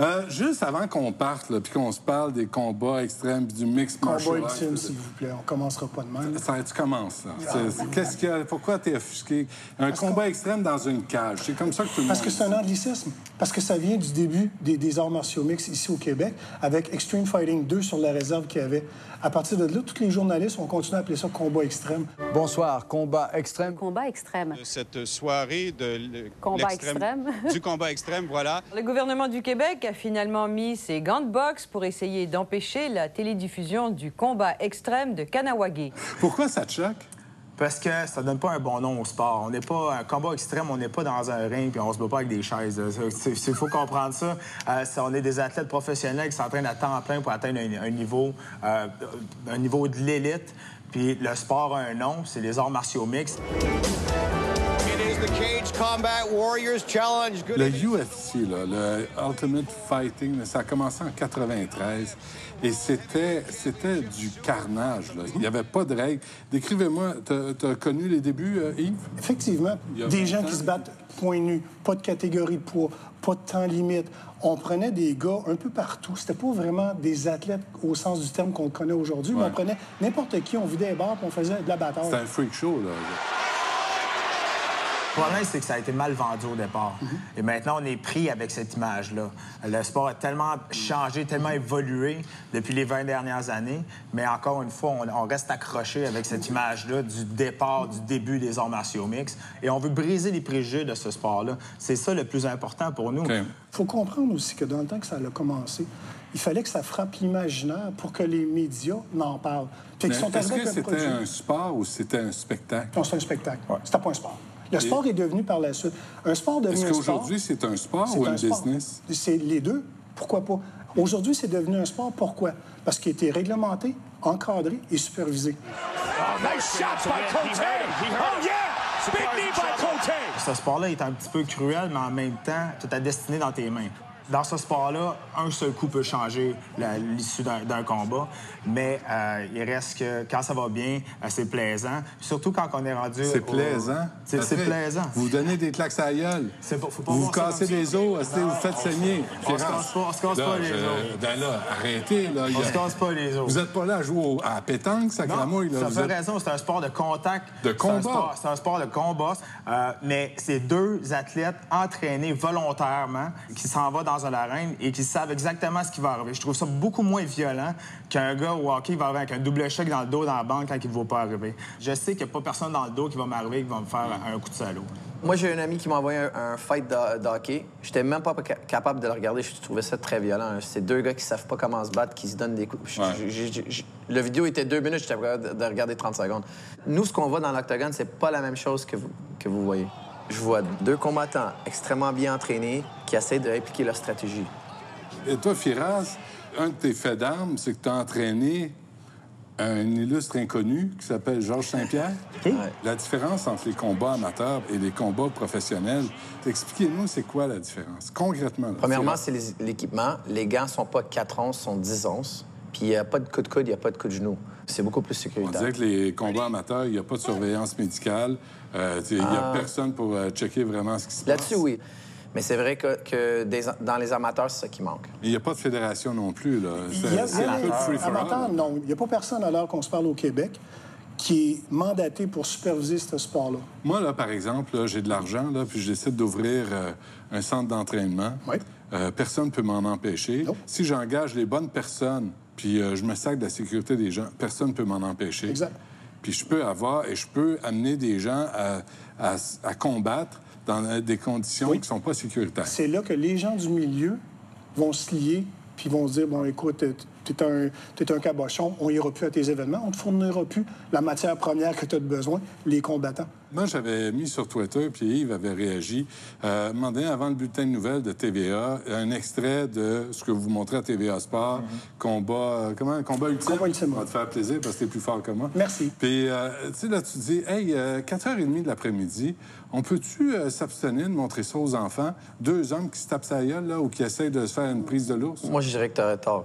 Euh, juste avant qu'on parte, puis qu'on se parle des combats extrêmes, puis du mix martial Combat ultime, s'il vous plaît. On commencera pas de même. ça, tu commences, là. C'est- Qu'est-ce qu'il y a? Pourquoi t'es offusqué? Un combat extrême dans une cage. C'est comme ça que tout le Parce monde que c'est un anglicisme. Parce que ça vient du début des, des arts martiaux mix ici au Québec, avec Extreme Fighting 2 sur la réserve qu'il y avait. À partir de là, tous les journalistes ont continué à appeler ça combat extrême. Bonsoir, combat extrême. Combat extrême. cette soirée de Combat extrême. du combat extrême, voilà. Le gouvernement du Québec a finalement mis ses gants de boxe pour essayer d'empêcher la télédiffusion du combat extrême de Kanawagé. Pourquoi ça te choque? Parce que ça donne pas un bon nom au sport. On n'est pas un combat extrême, on n'est pas dans un ring puis on se bat pas avec des chaises. Il faut comprendre ça. Euh, on est des athlètes professionnels qui s'entraînent à temps plein pour atteindre un, un niveau, euh, un niveau de l'élite. Puis le sport a un nom, c'est les arts martiaux mixtes. Le UFC, là, le Ultimate Fighting, ça a commencé en 93 et c'était, c'était du carnage. là. Il n'y avait pas de règles. Décrivez-moi, tu as connu les débuts, euh, Yves? Effectivement, des 20 gens qui se battent point nu, pas de catégorie de poids, pas de temps limite. On prenait des gars un peu partout. C'était pas vraiment des athlètes au sens du terme qu'on connaît aujourd'hui, mais on prenait n'importe qui, on vidait les bars, on faisait de la bataille. C'était un freak show. Là. Le problème, c'est que ça a été mal vendu au départ. Et maintenant, on est pris avec cette image-là. Le sport a tellement changé, tellement évolué depuis les 20 dernières années, mais encore une fois, on, on reste accroché avec cette image-là du départ, du début des arts martiaux mixtes. Et on veut briser les préjugés de ce sport-là. C'est ça le plus important pour nous. Il faut comprendre aussi que dans le temps que ça a commencé, il fallait que ça frappe l'imaginaire pour que les médias n'en parlent. Fait qu'ils Mais sont Est-ce que c'était un sport ou c'était un spectacle? Non, c'est un spectacle. C'était pas un sport. Le sport est devenu par la suite. Un sport devenu Est-ce un sport? qu'aujourd'hui, c'est un sport ou un un sport. business? C'est les deux. Pourquoi pas? Aujourd'hui, c'est devenu un sport. Pourquoi? Parce qu'il a été réglementé, encadré et supervisé. Ce sport-là est un petit peu cruel, mais en même temps, tu as ta destinée dans tes mains. Dans ce sport-là, un seul coup peut changer l'issue d'un combat, mais euh, il reste que quand ça va bien, euh, c'est plaisant. Surtout quand on est rendu. C'est au- plaisant. C'est plaisant. Vous donnez des claques à la gueule. C'est pas- faut pas vous vous cassez les os, vous faites saigner. se- on se casse pas- on se casse Là, pas les os. Ben là, arrêtez. Là, On a- se casse pas les os. Vous n'êtes pas là à jouer au- à la pétanque, ça Non, cramouille. Là. ça Vous fait êtes- raison, c'est un sport de contact. De C'est un combat. sport- C'est un sport de combat. Euh, mais c'est deux athlètes entraînés volontairement qui s'en vont dans arène et qui savent exactement ce qui va arriver. Je trouve ça beaucoup moins violent qu'un gars au hockey qui va arriver avec un double choc dans le dos dans la banque quand il ne va pas arriver. Je sais qu'il n'y a pas personne dans le dos qui va m'arriver qui va me faire un coup de salaud. Moi, j'ai un ami qui m'a envoyé un, un fight de, de hockey. J'étais même pas ca- capable de le regarder. Je trouvais ça très violent. C'est deux gars qui savent pas comment se battre, qui se donnent des coups. Ouais. je- je- je- le vidéo était deux minutes, j'étais prêt de, de regarder 30 secondes. Nous, ce qu'on voit dans l'octogone, c'est pas la même chose que vous, que vous voyez. Je vois deux combattants extrêmement bien entraînés qui essaient de répliquer leur stratégie. Et toi, Firas, un de tes faits d'armes, c'est que tu as entraîné un illustre inconnu qui s'appelle Georges Saint-Pierre. La différence entre les combats amateurs et les combats professionnels, expliquez-nous c'est quoi la différence, concrètement. là, Premièrement, c'est l'équipement. Les gants sont pas 4 onces, sont 10 onces. Puis il n'y a pas de coup de coude, il n'y a pas de coup de genou. C'est beaucoup plus On sécuritaire. dirait que les combats amateurs, il n'y a pas de surveillance médicale. Euh, Il n'y a personne pour euh, checker vraiment ce qui se passe. Ah. Là-dessus, oui. Mais c'est vrai que, que des- dans les amateurs, c'est ça qui manque. Il n'y a pas de fédération non plus. Là. Il y a, un peu de free for amateur, all. non. Il n'y a pas personne, à l'heure qu'on se parle au Québec, qui est mandaté pour superviser ce sport-là. Moi, là, par exemple, j'ai de l'argent, là, puis je décide d'ouvrir euh, un centre d'entraînement. Oui. Euh, personne ne peut m'en empêcher. Non. Si j'engage les bonnes personnes, puis euh, je me sac de la sécurité des gens, personne ne peut m'en empêcher. Exact. Puis je peux avoir et je peux amener des gens à, à- à combattre dans des conditions Oui. qui ne sont pas sécuritaires. C'est là que les gens du milieu vont se lier puis vont se dire, bon, écoute, tu tu es, un, t'es un cabochon, on ira plus à tes événements, on te fournira plus la matière première que tu as besoin, les combattants. Moi, j'avais mis sur Twitter, puis Yves avait réagi, euh, demandant avant le bulletin de nouvelles de TVA un extrait de ce que vous montrez à TVA Sport, combat, euh, comment, combat ultime? Combat ultime, On va te faire plaisir parce que t'es plus fort que moi. Merci. Puis, euh, tu sais, là, tu dis, hey, euh, 4h30 de l'après-midi, on peut-tu euh, s'abstenir de montrer ça aux enfants? Deux hommes qui se tapent sa gueule, là, ou qui essayent de se faire une prise de l'ours? Moi, je dirais que tu aurais tort.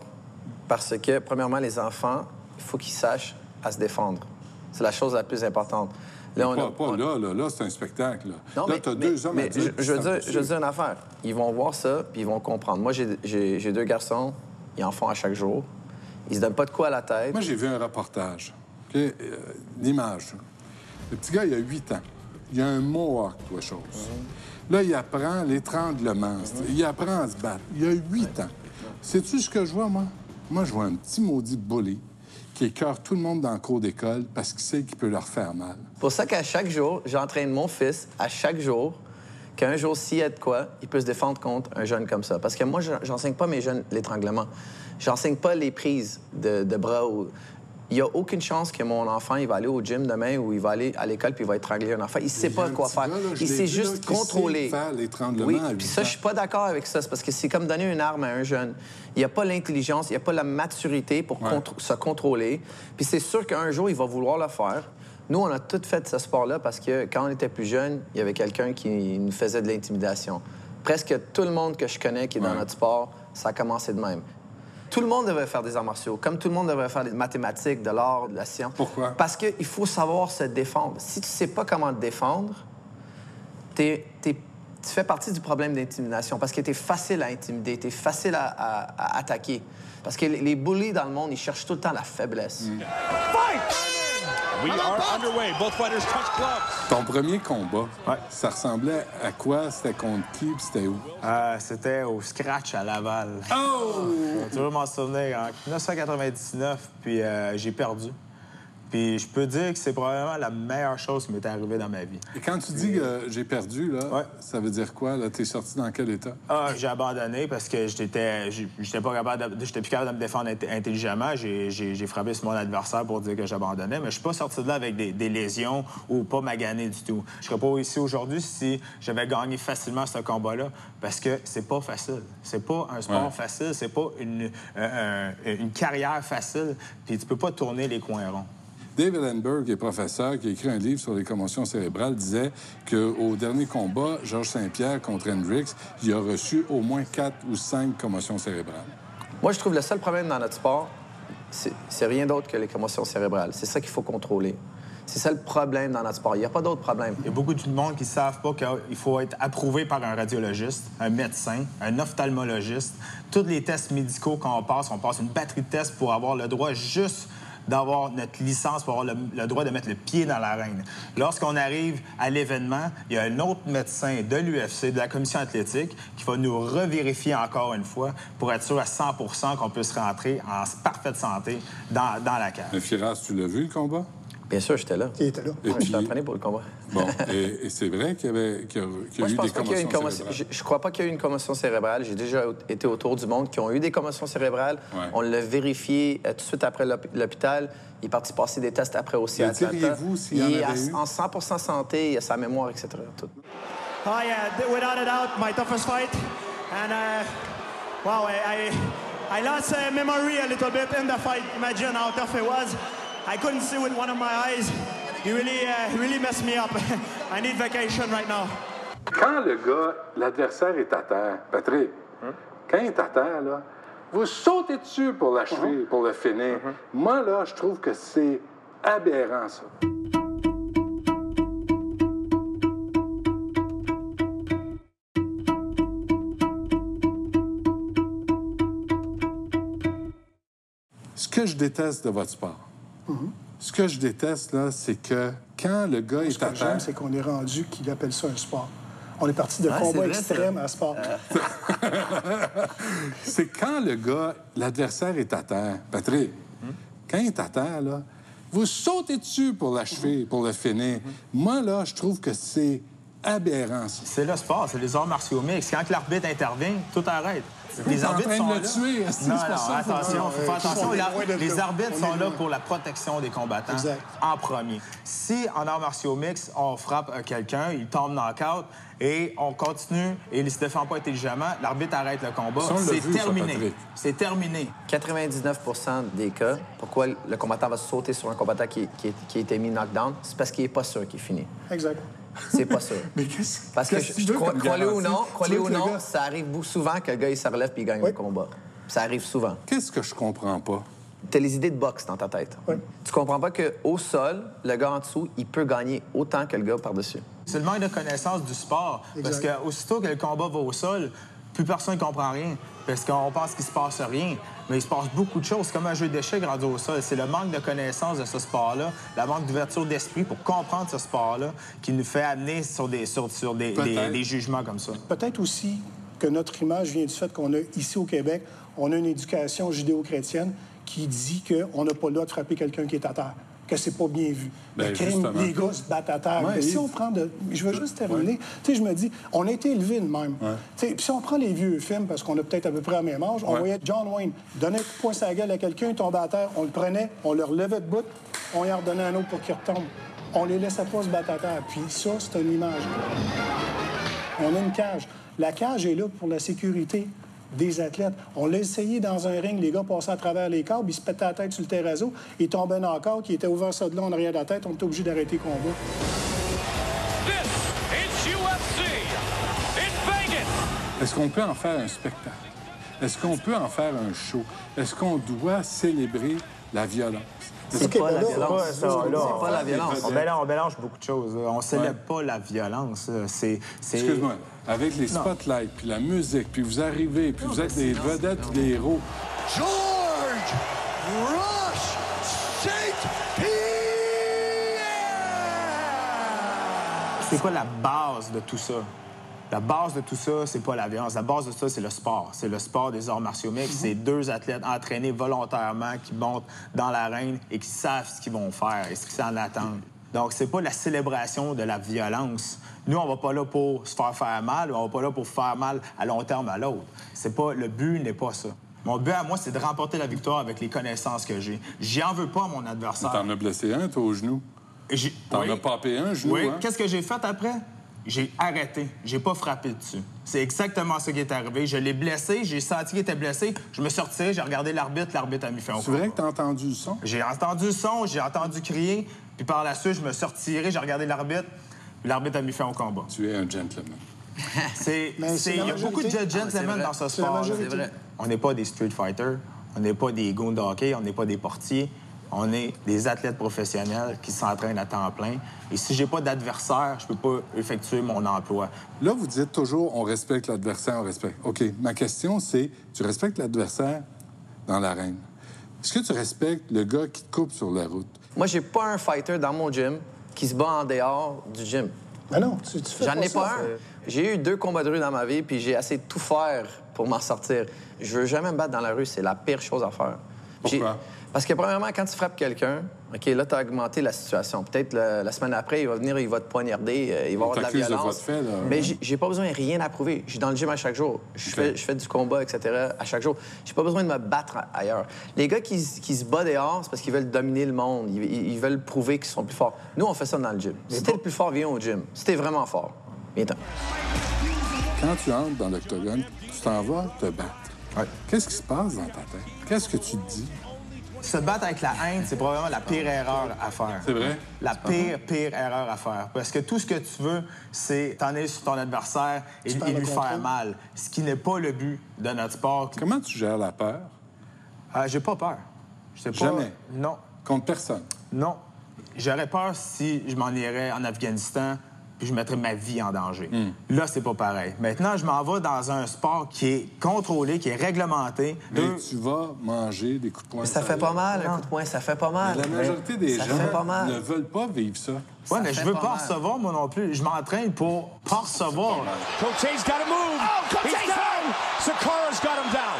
Parce que, premièrement, les enfants, il faut qu'ils sachent à se défendre. C'est la chose la plus importante. Là, on Pas, a- pas là, là, là, c'est un spectacle. Là, Non, là mais- t'as mais- deux hommes mais adultes je, qui je veux dire, je veux dire une affaire. Ils vont voir ça, puis ils vont comprendre. Moi, j'ai- j'ai j'ai deux garçons, ils en font à chaque jour. Ils se donnent pas de quoi à la tête. Moi, j'ai vu un reportage. OK? Euh, L'image. Le petit gars, il a 8 ans. Il a un mohawk, toi, chose. Là, il apprend l'étranglement. Il apprend à se battre. Il a 8 ans. Sais-tu ce que je vois, moi? Moi, je vois un petit maudit bully qui écœure tout le monde dans le cours d'école parce qu'il sait qu'il peut leur faire mal. pour ça qu'à chaque jour, j'entraîne mon fils à chaque jour qu'un jour, s'il y a de quoi, il peut se défendre contre un jeune comme ça. Parce que moi, je- j'enseigne pas mes jeunes l'étranglement. J'enseigne pas les prises de, de bras. Ou... Il n'y a aucune chance que mon enfant il va aller au gym demain ou il va aller à l'école puis il va étrangler un enfant. Il sait y a pas quoi faire. gars, là, je il sait vu, là, juste qui sait contrôler. faire l'étranglement Oui, puis ça, je suis pas d'accord avec ça. C'est parce que c'est comme donner une arme à un jeune. Il n'y a pas l'intelligence, il n'y a pas la maturité pour Ouais. contr- se contrôler. Puis c'est sûr qu'un jour, il va vouloir le faire. Nous, on a tout fait ce sport-là parce que quand on était plus jeune, il y avait quelqu'un qui nous faisait de l'intimidation. Presque tout le monde que je connais qui est dans Ouais. notre sport, ça a commencé de même. Tout le monde devrait faire des arts martiaux, comme tout le monde devrait faire des mathématiques, de l'art, de la science. Pourquoi? Parce qu'il faut savoir se défendre. Si tu sais pas comment te défendre, t'es- t'es- tu fais partie du problème d'intimidation parce que tu es facile à intimider, tu es facile à, à- à attaquer. Parce que les, les bullies dans le monde, ils cherchent tout le temps la faiblesse. We are underway. Both fighters touch gloves. Ton premier combat, Ouais. ça ressemblait à quoi? C'était contre qui? puis c'était où? Euh, C'était au Scratch à Laval. Oh! Je vais toujours m'en souvenir. En 1999, puis euh, j'ai perdu. Puis je peux dire que c'est probablement la meilleure chose qui m'est arrivée dans ma vie. Et quand tu dis que j'ai perdu, là, Ouais. ça veut dire quoi? Là, t'es sorti dans quel état? Ah, j'ai abandonné parce que j'étais j'étais pas capable de- j'étais plus capable de me défendre int- intelligemment. J'ai- frappé sur mon adversaire pour dire que j'abandonnais, mais je suis pas sorti de là avec des, des lésions ou pas magané du tout. Je serais pas ici aujourd'hui si j'avais gagné facilement ce combat-là parce que c'est pas facile. C'est pas un sport Ouais. facile, c'est pas une, euh, un- une carrière facile, puis tu peux pas tourner les coins ronds. David Enberg, qui est professeur, qui a écrit un livre sur les commotions cérébrales, disait qu'au dernier combat, Georges Saint-Pierre contre Hendricks, il a reçu au moins quatre ou cinq commotions cérébrales. Moi, je trouve le seul problème dans notre sport, c'est c'est rien d'autre que les commotions cérébrales. C'est ça qu'il faut contrôler. C'est ça le problème dans notre sport. Il n'y a pas d'autre problème. Il y a beaucoup de monde qui ne savent pas qu'il faut être approuvé par un radiologiste, un médecin, un ophtalmologiste. Tous les tests médicaux qu'on passe, on passe une batterie de tests pour avoir le droit juste d'avoir notre licence, pour avoir le, droit de mettre le pied dans l'arène. Lorsqu'on arrive à l'événement, il y a un autre médecin de l'UFC, de la commission athlétique, qui va nous revérifier encore une fois pour être sûr à 100% qu'on puisse rentrer en parfaite santé dans, dans la cage. Mais Firas, tu l'as vu, le combat? Bien sûr, j'étais là. Qui était là. Et Ouais, puis- Je entraîné pour le combat. Bon, et, et c'est vrai qu'il y, avait, qu'il y a, qu'il y a Moi, je eu pense des pas qu'il y a eu commotions une commotion. cérébrales. Je, je crois pas qu'il y a eu une commotion cérébrale. J'ai déjà été autour du monde qui ont eu des commotions cérébrales. Ouais. On l'a vérifié euh, tout de suite après l'hôp- l'hôpital. Il est parti passer des tests après aussi Et à Atlanta. diriez-vous s'il y en Il est avait à- en 100 santé, il a sa mémoire, etc. Tout. Oh yeah, th- without a doubt, my toughest fight, and uh, wow, I, I I lost uh, memory a little bit in the fight. Imagine how tough it was. I couldn't see with one of my eyes. He really, uh, he really messed me up. I need vacation right now. Quand le gars, l'adversaire est à terre, Patrick, quand il est à terre, là, vous sautez dessus pour l'achever, pour le finir? Moi, là, je trouve que c'est aberrant, ça. Ce que je déteste de votre sport, ce que je déteste, là, c'est que quand le gars Ce est à que j'aime, c'est qu'on est rendu qu'il appelle ça un sport. On est parti de Ah, combat vrai, extrême à sport. C'est quand le gars, l'adversaire est à terre, Patrick, quand il est à terre, là, vous sautez dessus pour l'achever, pour le finir. Moi, là, je trouve que c'est aberrant. C'est le sport, c'est les arts martiaux mixtes. Quand l'arbitre intervient, tout arrête. Les arbitres sont là. tuer, Non, non, attention, faut faire attention. Les arbitres On sont là pour la protection des combattants Exact. en premier. Si en arts martiaux mix, on frappe euh, quelqu'un, il tombe knock-out et on continue et il ne se défend pas intelligemment, l'arbitre arrête le combat. C'est terminé. C'est terminé. 99% des cas, pourquoi le combattant va sauter sur un combattant qui, qui, qui a été mis knockdown, c'est parce qu'il n'est pas sûr qu'il finit. Exact. C'est pas sûr. Mais qu'est-ce Parce que, je, je crois- comme croyez ou non, croyez ou que non, gars- ça arrive souvent que le gars il se relève puis il gagne Oui. le combat. Ça arrive souvent. Qu'est-ce que je comprends pas? Tu as les idées de boxe dans ta tête. Oui. Tu comprends pas qu'au sol, le gars en dessous, il peut gagner autant que le gars par-dessus. C'est le manque de connaissance du sport. Parce que aussitôt que le combat va au sol, plus personne ne comprend rien. Parce qu'on pense qu'il se passe rien. Mais il se passe beaucoup de choses. C'est comme un jeu d'échecs rendu au sol. C'est le manque de connaissance de ce sport-là, le manque d'ouverture d'esprit pour comprendre ce sport-là qui nous fait amener sur des, sur, sur des, des- Peut-être. des jugements comme ça. Peut-être aussi que notre image vient du fait qu'on a, ici au Québec, on a une éducation judéo-chrétienne qui dit qu'on n'a pas le droit de frapper quelqu'un qui est à terre, que c'est pas bien vu. Ben, le crime, les gars se battent à terre. Ouais, Mais si on prend de... Je veux juste terminer. Tu sais, je me dis, on a été élevés de même. Tu sais, puis si on prend les vieux films, parce qu'on a peut-être à peu près la même âge, on Ouais. voyait John Wayne donner un coup de poing sur la gueule à quelqu'un, il tombait à terre, on le prenait, on le relevait de bout, on y en redonnait un autre pour qu'il retombe. On les laissait pas se battre à terre. Puis ça, c'est une image. On a une cage. La cage est là pour la sécurité des athlètes. On l'a essayé dans un ring, les gars passaient à travers les câbles, ils se pétaient la tête sur le terrazzo, ils tombaient encore, qui était ouvert ça de là en arrière de la tête, on était obligé d'arrêter le combat. Est-ce qu'on peut en faire un spectacle? Est-ce qu'on peut en faire un show? Est-ce qu'on doit célébrer la violence? C'est pas la violence. pas ça, là. C'est pas la violence. On mélange, beaucoup de choses. On célèbre pas la violence. c'est- Excuse-moi, avec les spotlights, puis la musique, puis vous arrivez, puis vous êtes des vedettes, puis des héros. George Rush St. Pierre. C'est quoi la base de tout ça? La base de tout ça, c'est pas la violence. La base de ça, c'est le sport. C'est le sport des arts martiaux mixtes. C'est deux athlètes entraînés volontairement qui montent dans l'arène et qui savent ce qu'ils vont faire et ce qu'ils s'en attendent. Donc, c'est pas la célébration de la violence. Nous, on va pas là pour se faire faire mal, on va pas là pour faire mal à long terme à l'autre. C'est pas le but n'est pas ça. Mon but à moi, c'est de remporter la victoire avec les connaissances que j'ai. J'y en veux pas à mon adversaire. T'en as blessé un, toi, au genou. T'en Oui. as papé un, genou, Oui. hein? Qu'est-ce que j'ai fait après? J'ai arrêté. J'ai pas frappé dessus. C'est exactement ce qui est arrivé. Je l'ai blessé, j'ai senti qu'il était blessé. Je me suis retiré, j'ai regardé l'arbitre, l'arbitre a mis fin au C'est vrai que t'as entendu le son? J'ai entendu le son, j'ai entendu crier, puis par la suite, je me suis retiré, j'ai regardé l'arbitre, l'arbitre a mis fin au combat. Tu es un gentleman. C'est, il y a beaucoup de majorité. gentlemen dans ce sport. majorité. C'est vrai. On n'est pas des street fighters, on n'est pas des goons de hockey, on n'est pas des portiers. On est des athlètes professionnels qui s'entraînent à temps plein. Et si j'ai pas d'adversaire, je peux pas effectuer mon emploi. Là, vous dites toujours, on respecte l'adversaire, on respecte. OK, ma question, c'est, tu respectes l'adversaire dans l'arène. Est-ce que tu respectes le gars qui te coupe sur la route? Moi, j'ai pas un fighter dans mon gym qui se bat en dehors du gym. Ben non, tu, tu fais J'en ai ça. pas un. J'ai eu deux combats de rue dans ma vie, puis j'ai essayé de tout faire pour m'en sortir. Je veux jamais me battre dans la rue, c'est la pire chose à faire. Pourquoi? Parce que, premièrement, quand tu frappes quelqu'un, OK, là, tu as augmenté la situation. Peut-être la semaine après, il va venir, il va te poignarder, euh, il va avoir de la de violence. votre fait, là. Mais j'ai- j'ai pas besoin de rien à prouver. Je suis dans le gym à chaque jour. Je, fais, je fais du combat, etc. à chaque jour. J'ai pas besoin de me battre ailleurs. Les gars qui, se battent dehors, c'est parce qu'ils veulent dominer le monde. Ils, veulent prouver qu'ils sont plus forts. Nous, on fait ça dans le gym. Si t'es le plus fort, viens au gym. Si t'es vraiment fort, viens-t'en. Quand tu entres dans l'octogone, tu t'en vas te battre. Qu'est-ce qui se passe dans ta tête? Qu'est-ce que tu te dis? Se battre avec la haine, c'est probablement la pire erreur à faire. C'est vrai? La pire, pire erreur à faire. Parce que tout ce que tu veux, c'est t'en aller sur ton adversaire et, lui faire mal. Ce qui n'est pas le but de notre sport. Comment tu gères la peur? Euh, J'ai pas peur. Je sais pas- Jamais? Non. Contre personne? Non. J'aurais peur si je m'en irais en Afghanistan puis je mettrais ma vie en danger. Hmm. Là, c'est pas pareil. Maintenant, je m'en vais dans un sport qui est contrôlé, qui est réglementé. Mais Deux- tu vas manger des coups de poing. Ça fait pas mal, un coup de poing, ça fait pas mal. La majorité des ça gens fait pas mal. ne veulent pas vivre ça. Ouais, Ça mais je veux pas pas recevoir, moi non plus. Je m'entraîne pour pas recevoir. Cote's got to move. Oh, down. Sakara's got him down.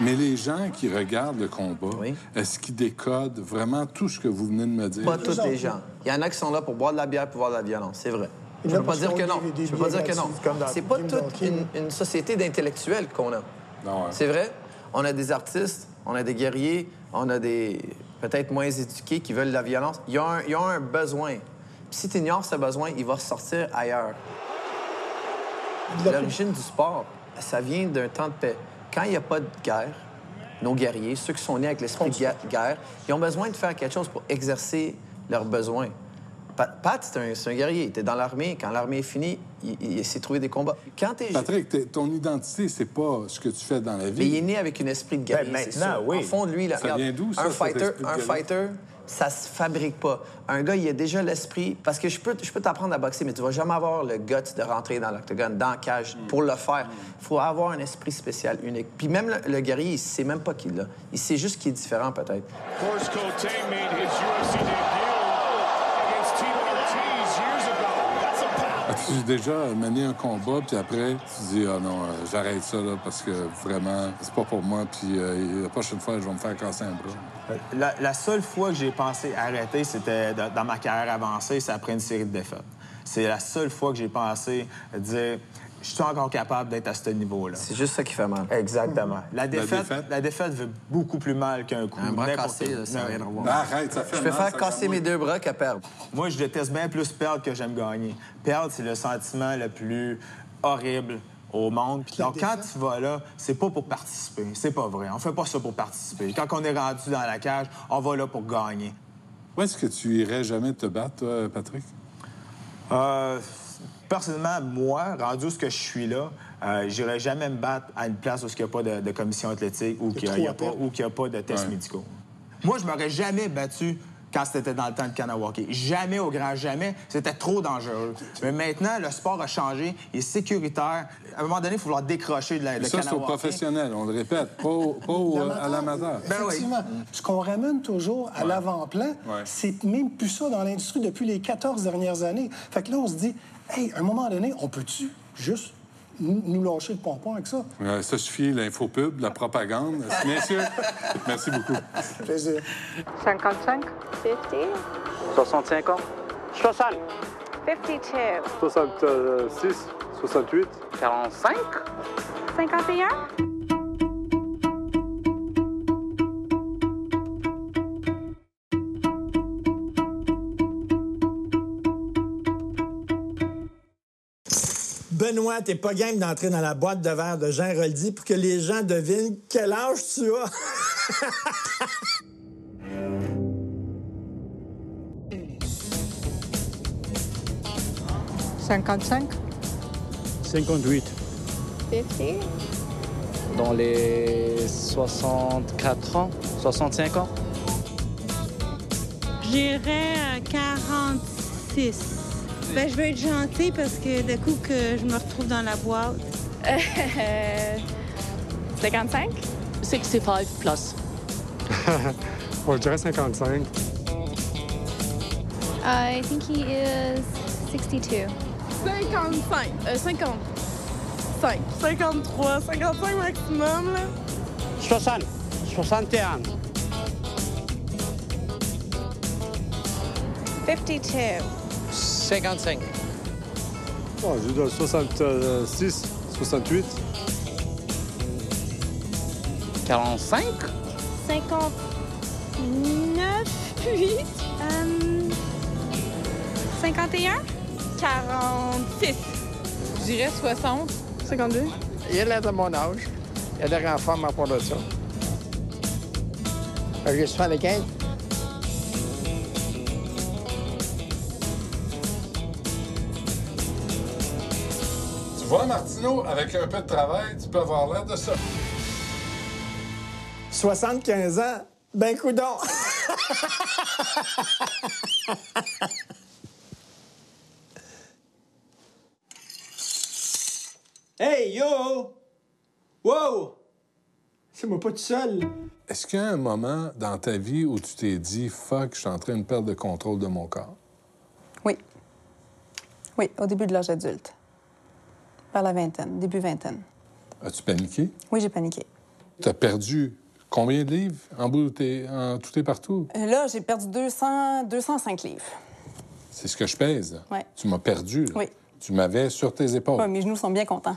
Mais les gens qui regardent le combat, Oui. est-ce qu'ils décodent vraiment tout ce que vous venez de me dire? Pas tous les gens. Il y en a qui sont là pour boire de la bière pour voir de la violence, c'est vrai. Je là veux pas dire que non. a Je veux pas dire que non. C'est pas toute une, une société d'intellectuels qu'on a. Non. C'est vrai. On a des artistes, on a des guerriers, on a des peut-être moins éduqués qui veulent de la violence. Ils ont un, ils ont un besoin. Puis si tu ignores ce besoin, il va sortir ailleurs. L'origine du sport, ça vient d'un temps de paix. Quand il n'y a pas de guerre, nos guerriers, ceux qui sont nés avec l'esprit de guerre, ils ont besoin de faire quelque chose pour exercer leurs besoins. Pa- Pat, c'est un, guerrier. Il était dans l'armée. Quand l'armée est finie, il, il s'est trouvé des combats. Quand Patrick, ton identité, c'est pas ce que tu fais dans la mais il est vie. né avec un esprit de guerrier, Ben, maintenant, oui. Au fond de lui, là, Ça regarde, vient d'où, un fighter, un fighter, ça se fabrique pas. Un gars, il a déjà l'esprit. Parce que je peux, je peux t'apprendre à boxer, mais tu vas jamais avoir le guts de rentrer dans l'octogone, dans la cage, Mm. pour le faire. Il faut avoir un esprit spécial, unique. Puis même le, le guerrier, il sait même pas qu'il l'a. Il sait juste qu'il est différent, peut-être. Horst Cote made his UFC debut against Tito Ortiz years ago. That's a power. As-tu déjà mené un combat, puis après, tu dis, ah non, euh, j'arrête ça, là, parce que vraiment, c'est pas pour moi, puis euh, la prochaine fois, je vais me faire casser un bras. La, la seule fois que j'ai pensé arrêter, c'était dans ma carrière avancée, c'est après une série de défaites. C'est la seule fois que j'ai pensé dire je suis encore capable d'être à ce niveau-là. C'est juste ça qui fait mal. Exactement. La défaite, défaite? la défaite veut beaucoup plus mal qu'un coup. Un bras cassé, là, ça n'a rien à voir. Arrête, ça fait Je mal. préfère casser mes deux bras qu'à perdre. Moi, je déteste bien plus perdre que j'aime gagner. Perdre, c'est le sentiment le plus horrible au monde. Donc, quand tu vas là, c'est pas pour participer. C'est pas vrai. On fait pas ça pour participer. Quand on est rendu dans la cage, on va là pour gagner. Où est-ce que tu irais jamais te battre, toi, Patrick? Euh, personnellement, moi, rendu où ce que je suis là, euh, j'irai jamais me battre à une place où il n'y a pas de, de commission athlétique ou qu'il n'y a, pas- ou qu'il a pas de tests Ouais. médicaux. Moi, je m'aurais jamais battu quand c'était dans le temps de Kanawaki. Jamais au grand jamais. C'était trop dangereux. Mais maintenant, le sport a changé. Il est sécuritaire. À un moment donné, il faut vouloir décrocher de la de ça, c'est au Kanawaki. professionnel, on le répète, pas, au- pas au- à l'amateur. Ben oui. Ce qu'on ramène toujours à l'avant-plan, Ouais. c'est même plus ça dans l'industrie depuis les 14 dernières années. Fait que là, on se dit, hey, à un moment donné, on peut-tu juste nous nous lâcher le pompon avec ça? Ouais, ça suffit, l'infopub, la propagande. Messieurs, merci beaucoup. Plaisir. 55, 50, 65 ans? 60 52, 66 68 45 51. Benoît, t'es pas game d'entrer dans la boîte de verre de Jean Roldy pour que les gens devinent quel âge tu as. 55, 58 50, Dans les 64 ans 65 ans J'irais à 46. Ben, je veux être gentille parce que d'un coup que je me retrouve dans la boîte. 55, 65 plus. Bon, je dirais 55. I think he is 62. 55. Euh, 50. 5. 53. 55 maximum, là. 60 61 52. 55 Bon, je dois 66 68 45 59, 8, euh, 51, 46. Je dirais 60. 52. Il est de mon âge. Il a l'air en forme à part de ça. J'ai 75. Vois, Martineau, avec un peu de travail, tu peux avoir l'air de ça. 75 ans, ben coudon. hey, yo! Wow! C'est moi pas tout seul. Est-ce qu'il y a un moment dans ta vie où tu t'es dit, fuck, je suis en train de perdre le contrôle de mon corps? Oui. Oui, au début de l'âge adulte. Vers la vingtaine, début vingtaine. As-tu paniqué? Oui, j'ai paniqué. Tu as perdu combien de livres en bout t'es- en tout et partout? Euh, Là, j'ai perdu 200, 205 livres. C'est ce que je pèse. Ouais. Tu m'as perdu. là. Oui. Tu m'avais sur tes épaules. Ouais, mes genoux sont bien contents.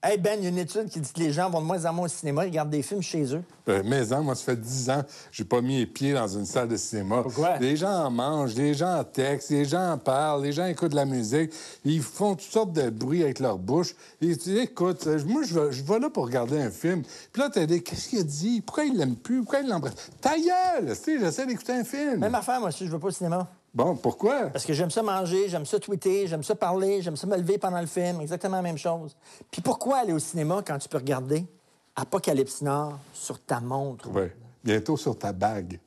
Hey Ben, il y a une étude qui dit que les gens vont de moins en moins au cinéma, ils regardent des films chez eux. Euh, mais hein, moi, ça fait 10 ans j'ai pas mis les pieds dans une salle de cinéma. Pourquoi? Les gens en mangent, les gens en textent, les gens en parlent, les gens écoutent de la musique, ils font toutes sortes de bruits avec leur bouche. Et tu dis, écoute, euh, moi, je vais, je vais là pour regarder un film. Puis là, t'as dit, qu'est-ce qu'il a dit? Pourquoi il l'aime plus? Pourquoi il l'embrasse? Ta gueule! Tu sais, j'essaie d'écouter un film. Même affaire, moi aussi, je veux pas au cinéma. Bon, pourquoi? Parce que j'aime ça manger, j'aime ça tweeter, j'aime ça parler, j'aime ça me lever pendant le film. Exactement la même chose. Puis pourquoi aller au cinéma quand tu peux regarder Apocalypse Nord sur ta montre? Oui. Bientôt sur ta bague.